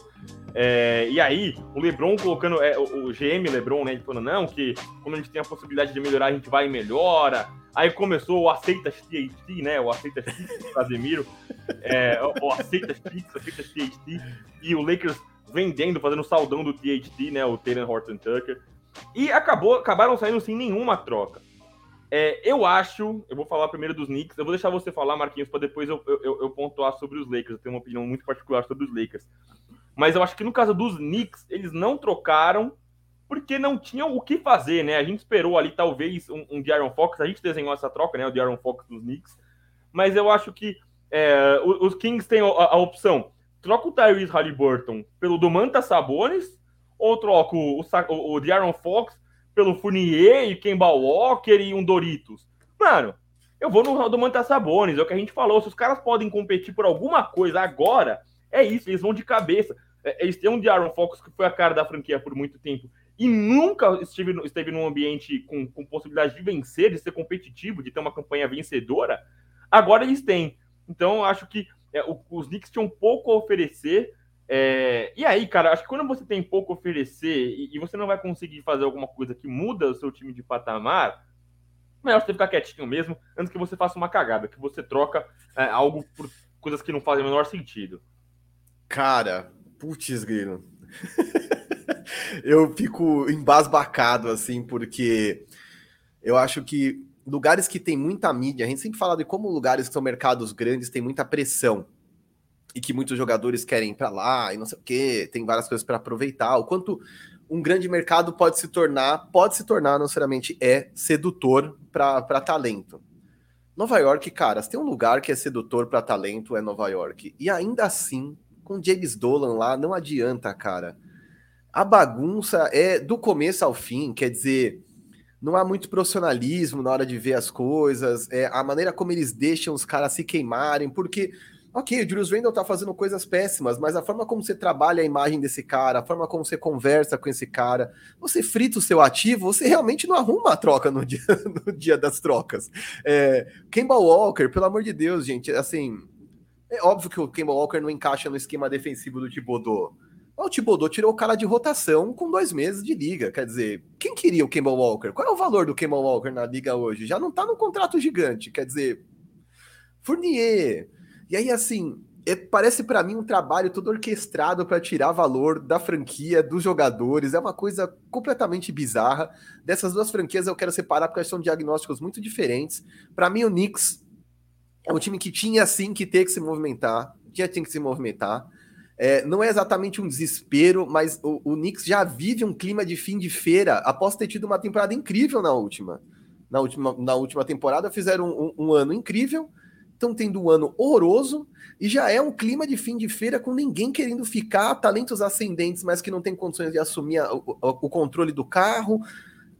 É, e aí, o LeBron colocando, é, o, GM LeBron, né, falando, não, que como a gente tem a possibilidade de melhorar, a gente vai e melhora. Aí começou o aceita THT, né? O aceita THT Casemiro. É, o aceita THT, aceita THT. E o Lakers vendendo, fazendo saldão do THT, né? O Taylor Horton Tucker. E acabou, acabaram saindo sem nenhuma troca. É, eu acho, eu vou falar primeiro dos Knicks, eu vou deixar você falar, Marquinhos, para depois eu, eu, eu, pontuar sobre os Lakers. Eu tenho uma opinião muito particular sobre os Lakers. Mas eu acho que no caso dos Knicks, eles não trocaram porque não tinham o que fazer, né? A gente esperou ali talvez um, um Fox, a gente desenhou essa troca, né? O De'Aaron Fox dos Knicks. Mas eu acho que é, os Kings têm a, a, opção: troca o Tyrese Halliburton pelo Domantas Sabonis, ou troca o, o, o De'Aaron Fox pelo Fournier e Kemba Walker e um Doritos. Mano, eu vou no Domantas Sabonis, é o que a gente falou. Se os caras podem competir por alguma coisa agora, é isso, eles vão de cabeça. É, eles têm um De'Aaron Fox que foi a cara da franquia por muito tempo e nunca esteve, esteve num ambiente com, com possibilidade de vencer, de ser competitivo, de ter uma campanha vencedora, agora eles têm. Então, acho que é, o, os Knicks tinham pouco a oferecer. É, e aí, cara, acho que quando você tem pouco a oferecer e, e, você não vai conseguir fazer alguma coisa que muda o seu time de patamar, melhor você ficar quietinho mesmo, antes que você faça uma cagada, que você troca é, algo por coisas que não fazem o menor sentido. Cara, putz, grilo. eu fico embasbacado, assim, porque eu acho que lugares que tem muita mídia, a gente sempre fala de como lugares que são mercados grandes tem muita pressão e que muitos jogadores querem ir para lá e não sei o que, tem várias coisas para aproveitar. O quanto um grande mercado pode se tornar, pode se tornar, não necessariamente é sedutor para talento. Nova York, cara, se tem um lugar que é sedutor para talento, é Nova York. E ainda assim, com James Dolan lá, não adianta, cara. A bagunça é do começo ao fim, quer dizer, não há muito profissionalismo na hora de ver as coisas, é, a maneira como eles deixam os caras se queimarem, porque Ok, o Julius Randle tá fazendo coisas péssimas, mas a forma como você trabalha a imagem desse cara, a forma como você conversa com esse cara, você frita o seu ativo, você realmente não arruma a troca no dia, no dia das trocas. É, Kemba Walker, pelo amor de Deus, gente, assim, é óbvio que o Kemba Walker não encaixa no esquema defensivo do Thibodeau. O Thibodeau tirou o cara de rotação com dois meses de liga. Quer dizer, quem queria o Kemba Walker? Qual é o valor do Kemba Walker na liga hoje? Já não tá num contrato gigante. Quer dizer, Fournier, e aí, assim, é, parece para mim um trabalho todo orquestrado para tirar valor da franquia, dos jogadores. É uma coisa completamente bizarra. Dessas duas franquias eu quero separar porque são diagnósticos muito diferentes. Para mim, o Knicks é um time que tinha sim que ter que se movimentar, tinha, tinha que se movimentar. É, não é exatamente um desespero, mas o, o Knicks já vive um clima de fim de feira após ter tido uma temporada incrível na última. Na última, na última temporada fizeram um, um, um ano incrível estão tendo um ano horroroso e já é um clima de fim de feira com ninguém querendo ficar, talentos ascendentes, mas que não tem condições de assumir a, o, o, controle do carro.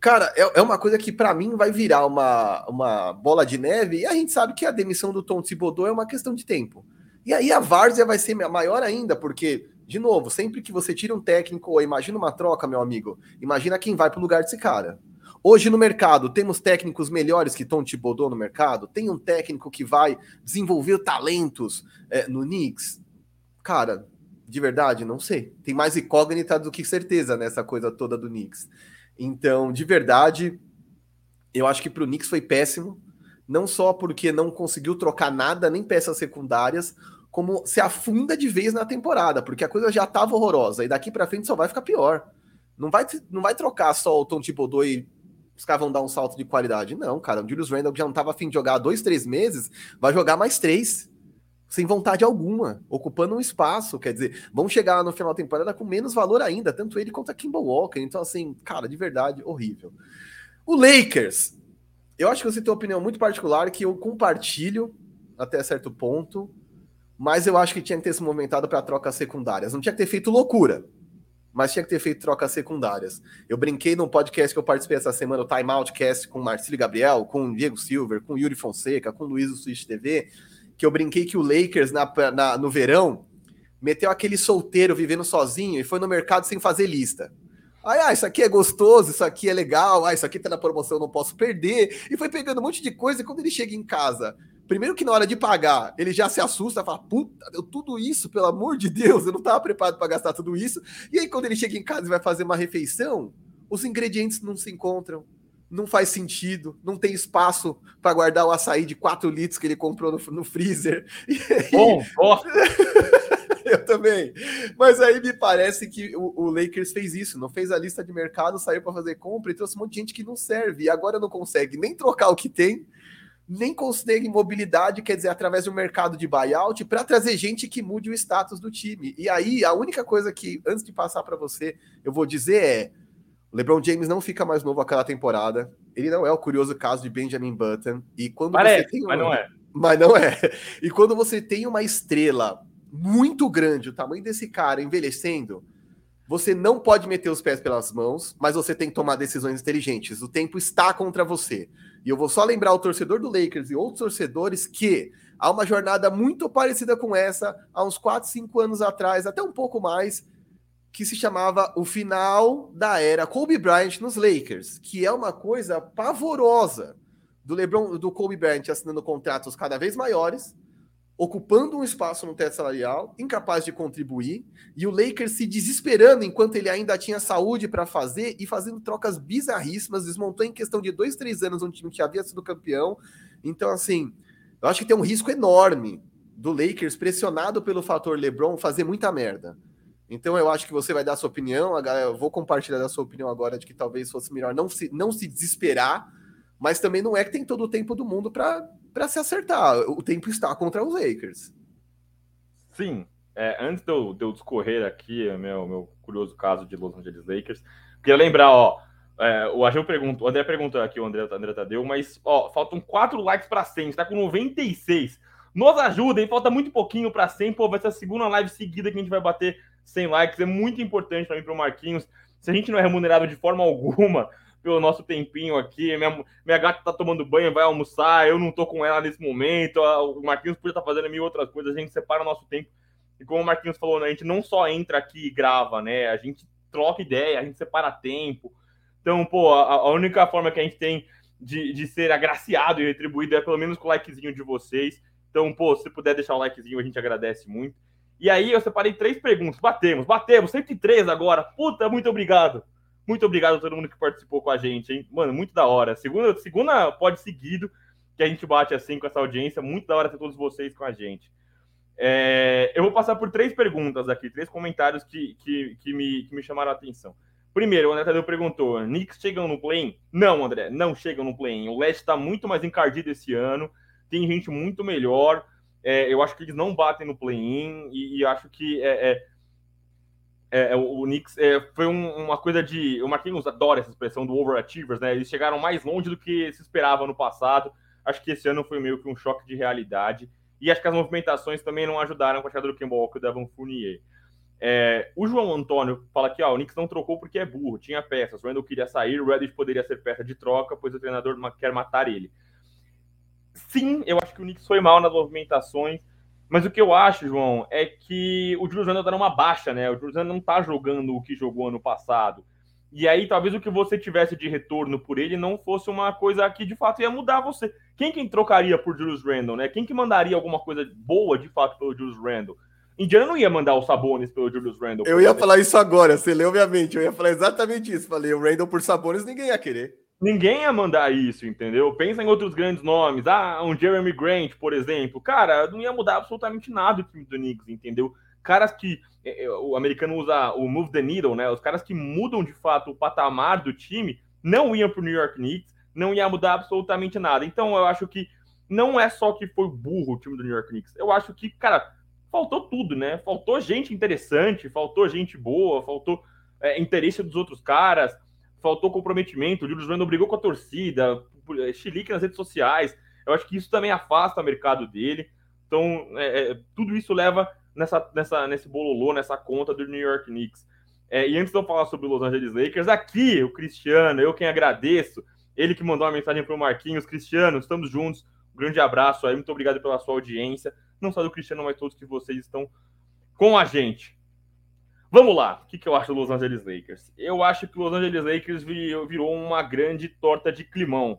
Cara, é, é uma coisa que para mim vai virar uma, uma bola de neve e a gente sabe que a demissão do Tom Thibodeau é uma questão de tempo. E aí a várzea vai ser maior ainda, porque, de novo, sempre que você tira um técnico ou imagina uma troca, meu amigo, imagina quem vai para o lugar desse cara. Hoje no mercado, temos técnicos melhores que Tom Thibodeau no mercado? Tem um técnico que vai desenvolver talentos é, no Knicks? Cara, de verdade, não sei. Tem mais incógnita do que certeza nessa coisa toda do Knicks. Então, de verdade, eu acho que para o Knicks foi péssimo. Não só porque não conseguiu trocar nada, nem peças secundárias, como se afunda de vez na temporada, porque a coisa já estava horrorosa e daqui para frente só vai ficar pior. Não vai, não vai trocar só o Tom Thibodeau e os caras vão dar um salto de qualidade. Não, cara, o Julius Randle já não estava afim de jogar há dois, três meses, vai jogar mais três, sem vontade alguma, ocupando um espaço. Quer dizer, vão chegar no final da temporada com menos valor ainda, tanto ele quanto a Kimball Walker. Então, assim, cara, de verdade, horrível. O Lakers, eu acho que você tem uma opinião muito particular que eu compartilho até certo ponto, mas eu acho que tinha que ter se movimentado para trocas secundárias. Não tinha que ter feito loucura mas tinha que ter feito trocas secundárias. Eu brinquei num podcast que eu participei essa semana, o Time Outcast, com Marcílio Gabriel, com Diego Silver, com Yuri Fonseca, com Luiz do Switch TV, que eu brinquei que o Lakers na, na, no verão meteu aquele solteiro vivendo sozinho e foi no mercado sem fazer lista. Aí, ah, isso aqui é gostoso, isso aqui é legal, ah, isso aqui tá na promoção, não posso perder. E foi pegando um monte de coisa e quando ele chega em casa Primeiro que na hora de pagar, ele já se assusta, fala, puta, deu tudo isso, pelo amor de Deus, eu não estava preparado para gastar tudo isso. E aí quando ele chega em casa e vai fazer uma refeição, os ingredientes não se encontram, não faz sentido, não tem espaço para guardar o açaí de 4 litros que ele comprou no, no freezer. Bom, ó. Também. Mas aí me parece que o, o, Lakers fez isso, não fez a lista de mercado, saiu para fazer compra e trouxe um monte de gente que não serve. E agora não consegue nem trocar o que tem, nem consegue mobilidade, quer dizer, através do mercado de buyout, para trazer gente que mude o status do time. E aí, a única coisa que, antes de passar para você, eu vou dizer é: o LeBron James não fica mais novo aquela temporada. Ele não é o curioso caso de Benjamin Button. E quando mas você tem mas não é. Mas não é. E quando você tem uma estrela muito grande, o tamanho desse cara envelhecendo, você não pode meter os pés pelas mãos, mas você tem que tomar decisões inteligentes. O tempo está contra você. E eu vou só lembrar o torcedor do Lakers e outros torcedores que há uma jornada muito parecida com essa, há uns 4, 5 anos atrás, até um pouco mais, que se chamava o final da era Kobe Bryant nos Lakers, que é uma coisa pavorosa do LeBron, do Kobe Bryant assinando contratos cada vez maiores, ocupando um espaço no teto salarial, incapaz de contribuir, e o Lakers se desesperando enquanto ele ainda tinha saúde para fazer e fazendo trocas bizarríssimas, desmontou em questão de dois, três anos um time que havia sido campeão. Então, assim, eu acho que tem um risco enorme do Lakers, pressionado pelo fator LeBron, fazer muita merda. Então eu acho que você vai dar sua opinião. Eu vou compartilhar da sua opinião agora de que talvez fosse melhor não se, não se desesperar, mas também não é que tem todo o tempo do mundo para se acertar. O tempo está contra os Lakers. Sim. É, antes de eu, de eu discorrer aqui meu, meu curioso caso de Los Angeles Lakers, queria lembrar, ó, é, o Agil pergunta, o André pergunta aqui, o André, o André Tadeu, mas ó, faltam 4 likes para 100, está com 96. Nos ajudem, falta muito pouquinho para 100, pô, vai ser a segunda live seguida que a gente vai bater 100 likes, é muito importante para mim, para o Marquinhos. Se a gente não é remunerado de forma alguma pelo nosso tempinho aqui, minha, minha gata tá tomando banho, vai almoçar, eu não tô com ela nesse momento, o Marquinhos podia estar tá fazendo mil outras coisas, a gente separa o nosso tempo. E como o Marquinhos falou, né, a gente não só entra aqui e grava, né? A gente troca ideia, a gente separa tempo. Então, pô, a, a única forma que a gente tem de, de ser agraciado e retribuído é pelo menos com o likezinho de vocês. Então, pô, se puder deixar o likezinho, a gente agradece muito. E aí eu separei três perguntas. Batemos, batemos, 103 agora. Puta, muito obrigado. Muito obrigado a todo mundo que participou com a gente, hein? Mano, muito da hora. Segunda, segunda pode seguido que a gente bate assim com essa audiência. Muito da hora ter todos vocês com a gente. É, eu vou passar por três perguntas aqui, três comentários que, que, que, me, que me chamaram a atenção. Primeiro, o André Tadeu perguntou: Knicks chegam no play-in? Não, André, não chegam no play-in. O Leste está muito mais encardido esse ano, tem gente muito melhor. É, eu acho que eles não batem no play-in e, e, acho que é, é, é, o Knicks é, foi um, uma coisa de. O Marquinhos adora essa expressão do overachievers, né? Eles chegaram mais longe do que se esperava no passado. Acho que esse ano foi meio que um choque de realidade. E acho que as movimentações também não ajudaram com a chegada do Kemba Walker e Evan Fournier. É, o João Antônio fala que ó, o Knicks não trocou porque é burro, tinha peças. O Randall queria sair, o Reddish poderia ser peça de troca, pois o treinador quer matar ele sim, eu acho que o Knicks foi mal nas movimentações. Mas o que eu acho, João, é que o Julius Randle tá numa baixa, né? O Julius Randle não tá jogando o que jogou ano passado. E aí, talvez o que você tivesse de retorno por ele não fosse uma coisa que de fato ia mudar você. Quem que trocaria por Julius Randle, né? Quem que mandaria alguma coisa boa de fato pelo Julius Randle? Indiana não ia mandar o Sabonis pelo Julius Randle. Eu ia falar isso agora, você leu minha mente. Eu ia falar exatamente isso. Falei, o Randle por Sabonis ninguém ia querer. Ninguém ia mandar isso, entendeu? Pensa em outros grandes nomes. Ah, um Jeremy Grant, por exemplo. Cara, não ia mudar absolutamente nada o time do Knicks, entendeu? Caras que. É, é, o americano usa o move the needle, né? Os caras que mudam de fato o patamar do time não iam para o New York Knicks, não ia mudar absolutamente nada. Então eu acho que não é só que foi burro o time do New York Knicks. Eu acho que, cara, faltou tudo, né? Faltou gente interessante, faltou gente boa, faltou é, interesse dos outros caras faltou comprometimento, o Julius Randle brigou com a torcida, chilique nas redes sociais. Eu acho que isso também afasta o mercado dele. Então, é, é, tudo isso leva nessa, nessa, nesse bololô, nessa conta do New York Knicks. É, e antes de eu falar sobre o Los Angeles Lakers, aqui o Cristiano, eu quem agradeço, ele que mandou uma mensagem para o Marquinhos. Cristiano, estamos juntos. Um grande abraço aí, muito obrigado pela sua audiência. Não só do Cristiano, mas todos que vocês estão com a gente. Vamos lá, o que, que eu acho do Los Angeles Lakers? Eu acho que o Los Angeles Lakers virou uma grande torta de climão.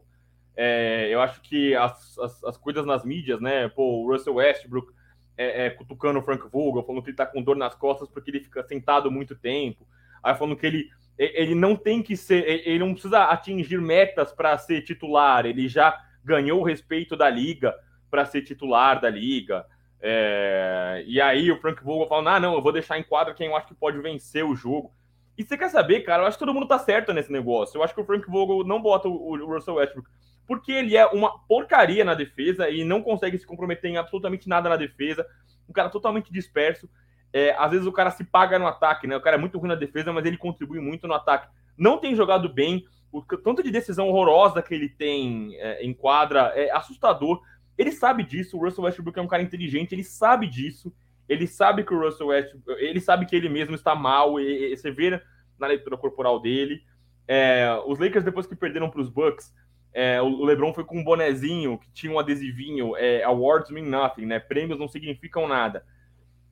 É, eu acho que as, as, as, coisas nas mídias, né? Pô, o Russell Westbrook é, é, cutucando o Frank Vogel, falando que ele tá com dor nas costas porque ele fica sentado muito tempo. Aí falando que ele, ele não tem que ser, ele não precisa atingir metas para ser titular, ele já ganhou o respeito da liga para ser titular da liga. É, e aí o Frank Vogel fala: ah, não, eu vou deixar em quadra quem eu acho que pode vencer o jogo. E você quer saber, cara? Eu acho que todo mundo tá certo nesse negócio. Eu acho que o Frank Vogel não bota o, o Russell Westbrook porque ele é uma porcaria na defesa e não consegue se comprometer em absolutamente nada na defesa. Um cara totalmente disperso. É, às vezes o cara se paga no ataque, né? O cara é muito ruim na defesa, mas ele contribui muito no ataque. Não tem jogado bem. O tanto de decisão horrorosa que ele tem é, em quadra é assustador. Ele sabe disso, o Russell Westbrook é um cara inteligente, ele sabe disso, ele sabe que o Russell Westbrook, ele sabe que ele mesmo está mal, e, e você vê na leitura corporal dele. É, os Lakers, depois que perderam para os Bucks, é, o LeBron foi com um bonezinho que tinha um adesivinho, é, awards mean nothing, né? Prêmios não significam nada.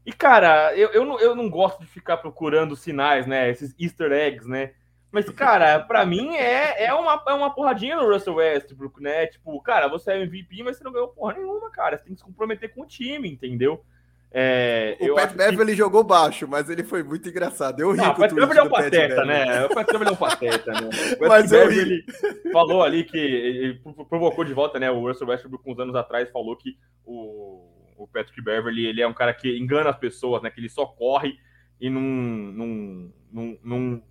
E, cara, eu, eu, não, eu não gosto de ficar procurando sinais, né? Esses easter eggs, né? Mas, cara, para mim é, é, uma, é uma porradinha no Russell Westbrook, né? Tipo, cara, você é MVP, mas você não ganhou porra nenhuma, cara. Você tem que se comprometer com o time, entendeu? É, o Pat Beverly que... jogou baixo, mas ele foi muito engraçado. Eu ri não, com o Pat Beverly é um pateta, né? O Pat Beverly é um pateta, né? O mas Beverly falou ali que ele provocou de volta, né? O Russell Westbrook, uns anos atrás, falou que o, o Patrick Beverly ele é um cara que engana as pessoas, né? Que ele só corre e não, não, não, não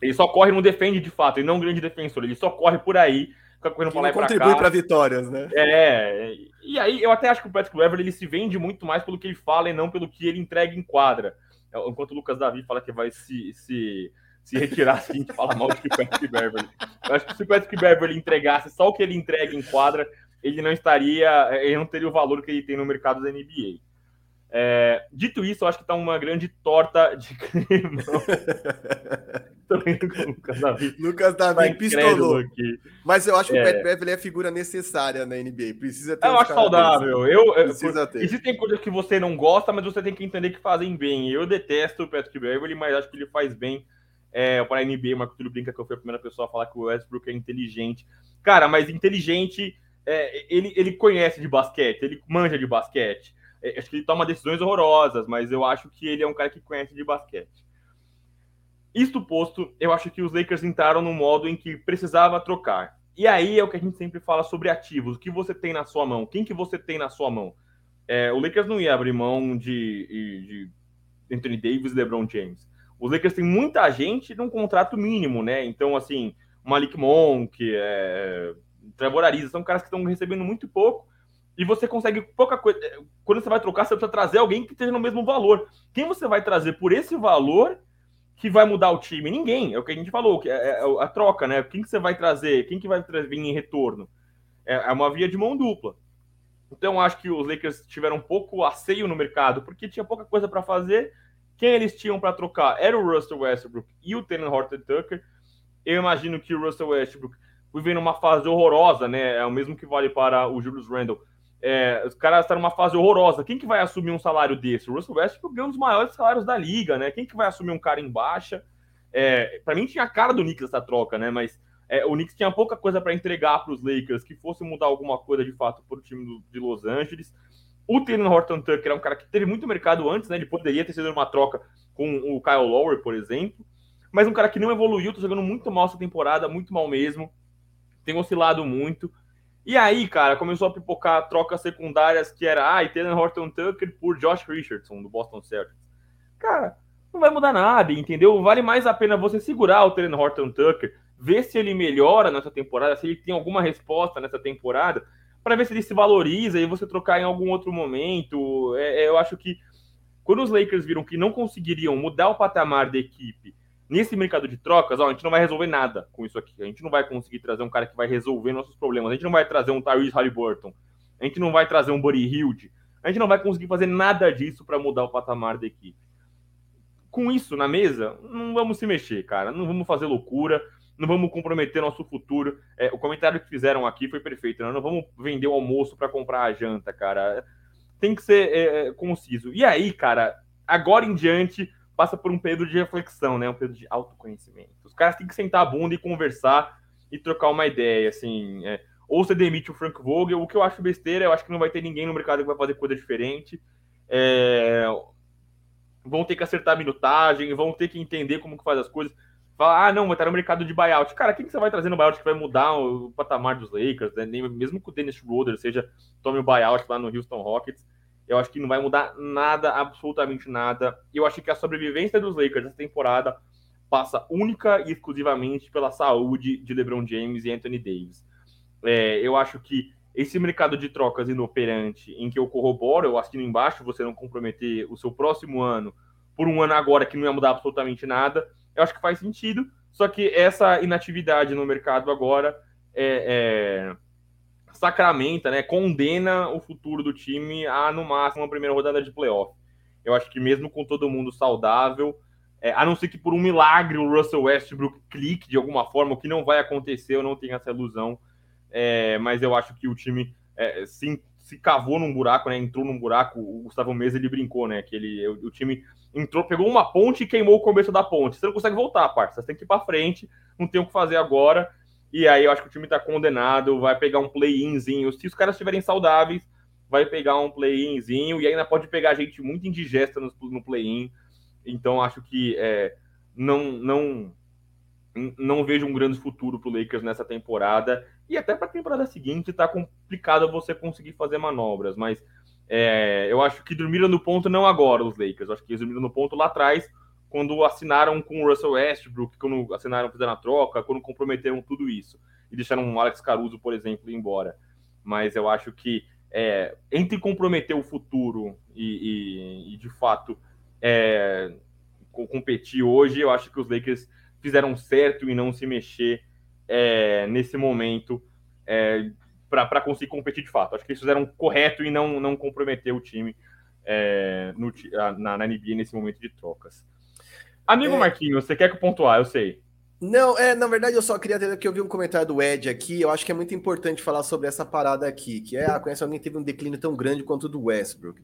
ele só corre e não defende de fato, ele não é um grande defensor, ele só corre por aí, fica correndo pra lá e pra contribui para vitórias, né? É, e aí eu até acho que o Patrick Beverly ele se vende muito mais pelo que ele fala e não pelo que ele entrega em quadra. Enquanto o Lucas Davi fala que vai se, se, se retirar assim, que fala mal de Patrick Beverly. Eu acho que se o Patrick Beverly entregasse só o que ele entrega em quadra, ele não estaria, ele não teria o valor que ele tem no mercado da NBA. É, dito isso, eu acho que tá uma grande torta de creme. Lucas Davi. Lucas Davi pistolou. Aqui. Mas eu acho que é. o Pat Beverly é figura necessária na NBA. Precisa ter. Eu acho saudável. Eu, Precisa ter. Existem coisas que você não gosta, mas você tem que entender que fazem bem. Eu detesto o Patrick Beverly, mas acho que ele faz bem é, para a NBA. O Marco Túlio brinca que eu fui a primeira pessoa a falar que o Westbrook é inteligente. Cara, mas inteligente, é, ele, ele conhece de basquete, ele manja de basquete. É, acho que ele toma decisões horrorosas, mas eu acho que ele é um cara que conhece de basquete. Isto posto, eu acho que os Lakers entraram no modo em que precisava trocar. E aí é o que a gente sempre fala sobre ativos. O que você tem na sua mão? Quem que você tem na sua mão? É, o Lakers não ia abrir mão de, de Anthony Davis e LeBron James. Os Lakers têm muita gente num contrato mínimo, né? Então, assim, Malik Monk, é, Trevor Ariza, são caras que estão recebendo muito pouco e você consegue pouca coisa. Quando você vai trocar, você precisa trazer alguém que esteja no mesmo valor. Quem você vai trazer por esse valor que vai mudar o time? Ninguém. É o que a gente falou, que é, é, é a troca, né? Quem que você vai trazer? Quem que vai vir em retorno? É, é uma via de mão dupla. Então, acho que os Lakers tiveram pouco asseio no mercado, porque tinha pouca coisa para fazer. Quem eles tinham para trocar era o Russell Westbrook e o Taylor Horton Tucker. Eu imagino que o Russell Westbrook vivendo uma fase horrorosa, né? É o mesmo que vale para o Julius Randle é, os caras estão numa fase horrorosa. Quem que vai assumir um salário desse? O Russell Westbrook ganha um dos maiores salários da liga, né? Quem que vai assumir um cara em baixa? É, para mim tinha a cara do Knicks essa troca, né? Mas é, o Knicks tinha pouca coisa para entregar para os Lakers que fosse mudar alguma coisa de fato para o time do, de Los Angeles. O Taylor Horton Tucker é um cara que teve muito mercado antes, né? Ele poderia ter sido uma troca com o Kyle Lowry, por exemplo. Mas um cara que não evoluiu, tá jogando muito mal essa temporada, muito mal mesmo. Tem oscilado muito. E aí, cara, começou a pipocar trocas secundárias que era, ah, Taylor Horton Tucker por Josh Richardson, do Boston Celtics. Cara, não vai mudar nada, entendeu? Vale mais a pena você segurar o Taylor Horton Tucker, ver se ele melhora nessa temporada, se ele tem alguma resposta nessa temporada, para ver se ele se valoriza e você trocar em algum outro momento. É, é, eu acho que quando os Lakers viram que não conseguiriam mudar o patamar da equipe nesse mercado de trocas, ó, a gente não vai resolver nada com isso aqui. A gente não vai conseguir trazer um cara que vai resolver nossos problemas. A gente não vai trazer um Tyrese Halliburton. A gente não vai trazer um Buddy Hilde. A gente não vai conseguir fazer nada disso para mudar o patamar da equipe. Com isso na mesa, não vamos se mexer, cara. Não vamos fazer loucura. Não vamos comprometer nosso futuro. É, o comentário que fizeram aqui foi perfeito. Né? Não vamos vender o almoço para comprar a janta, cara. Tem que ser é, é conciso. E aí, cara, agora em diante, passa por um período de reflexão, né? Um período de autoconhecimento. Os caras têm que sentar a bunda e conversar e trocar uma ideia, assim. É, ou você demite o Frank Vogel, o que eu acho besteira, eu acho que não vai ter ninguém no mercado que vai fazer coisa diferente. É, vão ter que acertar a minutagem, vão ter que entender como que faz as coisas. Falar, ah, não, vai estar no mercado de buyout. Cara, quem que você vai trazer no buyout que vai mudar o patamar dos Lakers? Né? Mesmo que o Dennis Schroeder seja, tome o buyout lá no Houston Rockets eu acho que não vai mudar nada, absolutamente nada. Eu acho que a sobrevivência dos Lakers essa temporada passa única e exclusivamente pela saúde de LeBron James e Anthony Davis. É, eu acho que esse mercado de trocas inoperante, em que eu corroboro, eu assino embaixo, você não comprometer o seu próximo ano por um ano agora que não ia mudar absolutamente nada, eu acho que faz sentido. Só que essa inatividade no mercado agora é, é sacramenta, né, condena o futuro do time a, no máximo, a primeira rodada de playoff. Eu acho que mesmo com todo mundo saudável, é, a não ser que por um milagre o Russell Westbrook clique de alguma forma, o que não vai acontecer, eu não tenho essa ilusão, é, mas eu acho que o time é, se, se cavou num buraco, né, entrou num buraco, o Gustavo Mesa ele brincou, né, que ele, o, o time entrou, pegou uma ponte e queimou o começo da ponte. Você não consegue voltar, parça. Você tem que ir para frente, não tem o que fazer agora. E aí eu acho que o time está condenado, vai pegar um play-inzinho. Se os caras estiverem saudáveis, vai pegar um play-inzinho e ainda pode pegar gente muito indigesta no, no play-in. Então acho que é, não, não, não vejo um grande futuro para o Lakers nessa temporada. E até para temporada seguinte está complicado você conseguir fazer manobras. Mas É, eu acho que dormiram no ponto não agora os Lakers. Acho que eles dormiram no ponto lá atrás, quando assinaram com o Russell Westbrook, quando assinaram, fizeram a troca, quando comprometeram tudo isso. E deixaram o Alex Caruso, por exemplo, ir embora. Mas eu acho que é, entre comprometer o futuro e, e, e de fato é, competir hoje, eu acho que os Lakers fizeram certo em não se mexer é, nesse momento é, para conseguir competir de fato. Acho que eles fizeram correto em não, não comprometer o time é, no, na, na NBA nesse momento de trocas. Amigo é... Marquinhos, você quer que eu pontuar? Eu sei. Não, é, na verdade eu só queria ter que eu vi um comentário do Ed aqui, eu acho que é muito importante falar sobre essa parada aqui, que é, ah, conhece alguém que teve um declínio tão grande quanto o do Westbrook.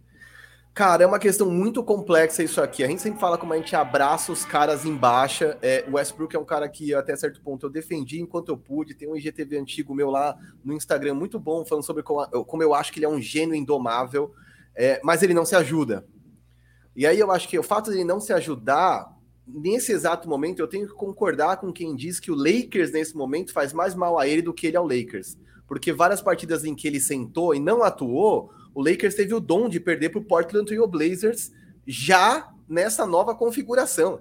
Cara, é uma questão muito complexa isso aqui. A gente sempre fala como a gente abraça os caras em baixa. É, o Westbrook é um cara que até certo ponto eu defendi enquanto eu pude. Tem um IGTV antigo meu lá no Instagram muito bom falando sobre como, como eu acho que ele é um gênio indomável, é, mas ele não se ajuda. E aí eu acho que o fato de ele não se ajudar, nesse exato momento, eu tenho que concordar com quem diz que o Lakers nesse momento faz mais mal a ele do que ele ao Lakers. Porque várias partidas em que ele sentou e não atuou, o Lakers teve o dom de perder para o Portland Trail Blazers já nessa nova configuração.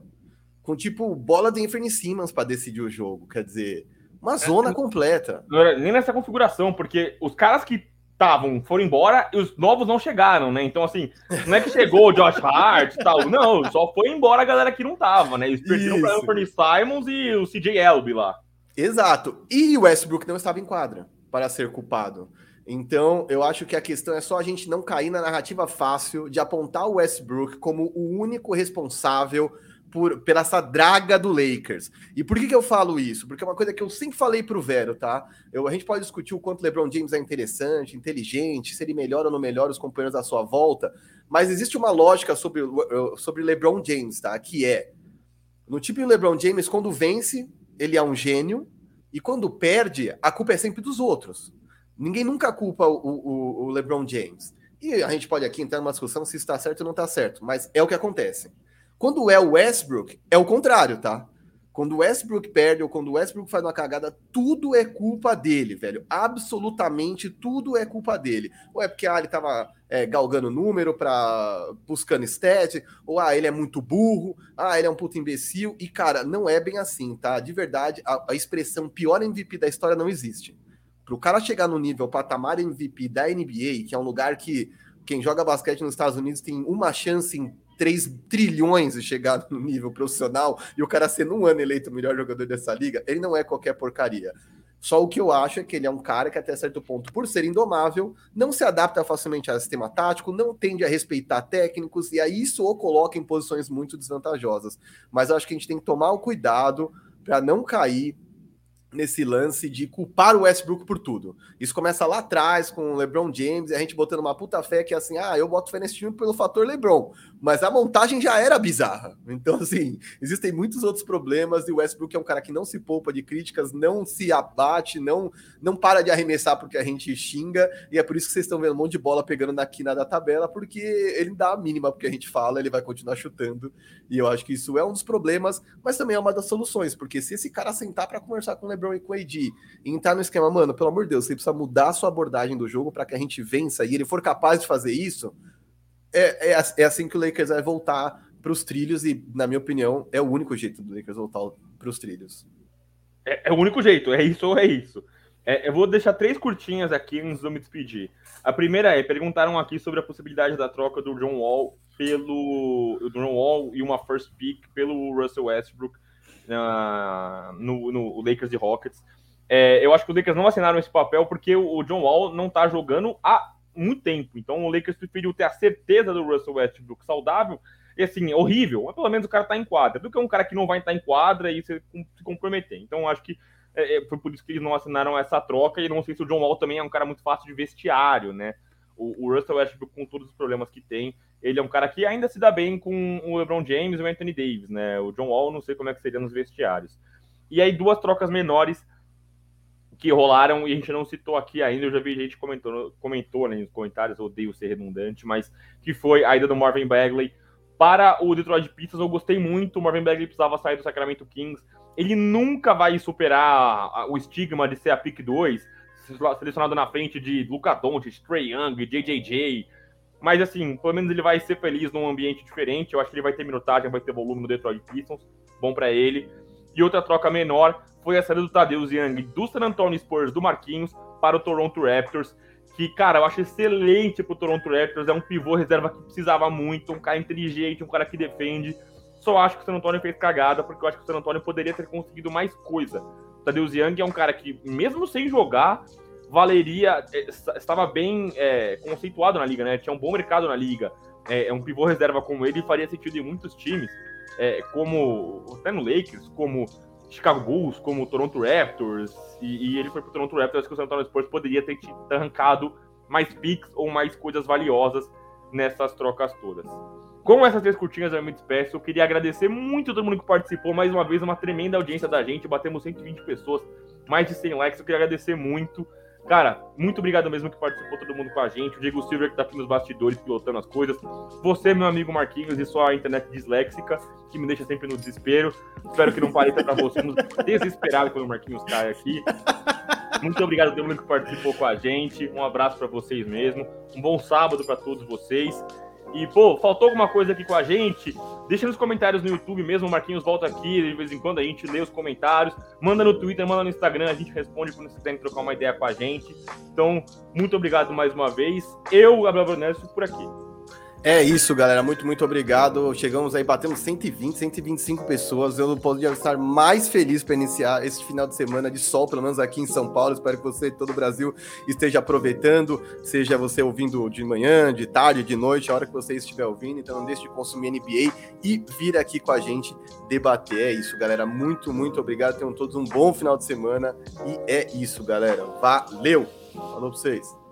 Com tipo bola de Anthony Simmons para decidir o jogo. Quer dizer, uma é, zona completa. Nem nessa configuração, porque os caras que estavam foram embora e os novos não chegaram, né? Então, assim, não é que chegou o Josh Hart e tal. Não, só foi embora a galera que não tava, né? Eles perderam para Anthony Simons e o CJ Elby lá. Exato. E o Westbrook não estava em quadra para ser culpado. Então, eu acho que a questão é só a gente não cair na narrativa fácil de apontar o Westbrook como o único responsável por, pela essa draga do Lakers. E por que, que eu falo isso? Porque é uma coisa que eu sempre falei pro Vero, tá? Eu, a gente pode discutir o quanto LeBron James é interessante, inteligente, se ele melhora ou não melhora os companheiros da sua volta, mas existe uma lógica sobre, sobre LeBron James, tá? Que é, no tipo de LeBron James, quando vence, ele é um gênio, e quando perde, a culpa é sempre dos outros. Ninguém nunca culpa o, o, o, LeBron James. E a gente pode aqui entrar numa discussão se está certo ou não está certo, mas é o que acontece. Quando é o Westbrook, é o contrário, tá? Quando o Westbrook perde ou quando o Westbrook faz uma cagada, tudo é culpa dele, velho. Absolutamente tudo é culpa dele. Ou é porque ah, ele tava é, galgando número para buscando stat, ou ah, ele é muito burro, ah, ele é um puto imbecil. E, cara, não é bem assim, tá? De verdade, a, a expressão pior MVP da história não existe para o cara chegar no nível patamar MVP da NBA, que é um lugar que quem joga basquete nos Estados Unidos tem uma chance em 3 trilhões de chegar no nível profissional e o cara ser num ano eleito o melhor jogador dessa liga, ele não é qualquer porcaria. Só o que eu acho é que ele é um cara que, até certo ponto, por ser indomável, não se adapta facilmente ao sistema tático, não tende a respeitar técnicos, e aí isso o coloca em posições muito desvantajosas. Mas eu acho que a gente tem que tomar o cuidado para não cair nesse lance de culpar o Westbrook por tudo. Isso começa lá atrás com o LeBron James e a gente botando uma puta fé que é assim, ah, eu boto fé nesse time pelo fator LeBron, mas a montagem já era bizarra. Então, assim, existem muitos outros problemas e o Westbrook é um cara que não se poupa de críticas, não se abate, não não para de arremessar porque a gente xinga e é por isso que vocês estão vendo um monte de bola pegando na quina da tabela, porque ele dá a mínima porque a gente fala, ele vai continuar chutando e eu acho que isso é um dos problemas, mas também é uma das soluções, porque se esse cara sentar para conversar com o LeBron e com o AD e entrar no esquema, mano, pelo amor de Deus, você precisa mudar a sua abordagem do jogo para que a gente vença e ele for capaz de fazer isso, é, é, é assim que o Lakers vai voltar para os trilhos e, na minha opinião, é o único jeito do Lakers voltar para os trilhos. É, é, o único jeito, é isso ou é isso. É, eu vou deixar três curtinhas aqui antes de eu me despedir. A primeira é, perguntaram aqui sobre a possibilidade da troca do John Wall pelo do John Wall e uma first pick pelo Russell Westbrook uh, no, no Lakers e Rockets. É, eu acho que os Lakers não assinaram esse papel porque o, John Wall não está jogando há muito tempo. Então o Lakers preferiu ter a certeza do Russell Westbrook saudável. E assim, horrível, mas pelo menos o cara está em quadra. Do que um cara que não vai estar em quadra e se, se comprometer. Então acho que é, é, foi por isso que eles não assinaram essa troca. E não sei se o John Wall também é um cara muito fácil de vestiário, né? O, o Russell Westbrook, com todos os problemas que tem, ele é um cara que ainda se dá bem com o LeBron James e o Anthony Davis, né? O John Wall, não sei como é que seria nos vestiários. E aí, duas trocas menores que rolaram e a gente não citou aqui ainda, eu já vi gente comentou, comentou né, nos comentários, odeio ser redundante, mas que foi a ida do Marvin Bagley para o Detroit Pistons. Eu gostei muito, o Marvin Bagley precisava sair do Sacramento Kings. Ele nunca vai superar o estigma de ser a pick 2, selecionado na frente de Luca Doncic, Trey Young, JJJ, Mas assim, pelo menos ele vai ser feliz num ambiente diferente. Eu acho que ele vai ter minutagem, vai ter volume no Detroit Pistons. Bom para ele. E outra troca menor foi a saída do Tadeu Young do San Antonio Spurs do Marquinhos para o Toronto Raptors. Que, cara, eu acho excelente pro Toronto Raptors. É um pivô reserva que precisava muito, um cara inteligente, um cara que defende. Só acho que o San Antonio fez cagada, porque eu acho que o San Antonio poderia ter conseguido mais coisa. O Tadeu Young é um cara que, mesmo sem jogar, valeria, é, estava bem é, conceituado na liga, né? Tinha um bom mercado na liga. É, é um pivô reserva como ele faria sentido em muitos times, é, como até no Lakers, como Chicago Bulls, como Toronto Raptors, e, e ele foi pro Toronto Raptors que o San Antonio Spurs poderia ter arrancado mais picks ou mais coisas valiosas nessas trocas todas. Com essas três curtinhas eu me despeço. Eu queria agradecer muito todo mundo que participou. Mais uma vez, uma tremenda audiência da gente. Batemos 120 pessoas, mais de 100 likes. Eu queria agradecer muito. Cara, muito obrigado mesmo que participou todo mundo com a gente. O Diego Silver que tá aqui nos bastidores pilotando as coisas. Você, meu amigo Marquinhos, e sua internet disléxica, que me deixa sempre no desespero. Espero que não pareça pra você desesperado quando o Marquinhos cai aqui. Muito obrigado a todo mundo que participou com a gente. Um abraço para vocês mesmo. Um bom sábado para todos vocês. E, pô, faltou alguma coisa aqui com a gente? Deixa nos comentários no YouTube mesmo, o Marquinhos volta aqui, de vez em quando a gente lê os comentários. Manda no Twitter, manda no Instagram, a gente responde quando vocês quiserem trocar uma ideia com a gente. Então, muito obrigado mais uma vez. Eu, Gabriel Brunelli, por aqui. É isso, galera. Muito, muito obrigado. Chegamos aí, batemos 120, 125 pessoas. Eu não podia estar mais feliz para iniciar esse final de semana de sol, pelo menos aqui em São Paulo. Espero que você, todo o Brasil, esteja aproveitando, seja você ouvindo de manhã, de tarde, de noite, a hora que você estiver ouvindo. Então não deixe de consumir NBA e vir aqui com a gente debater. É isso, galera. Muito, muito obrigado. Tenham todos um bom final de semana. E é isso, galera. Valeu! Falou pra vocês.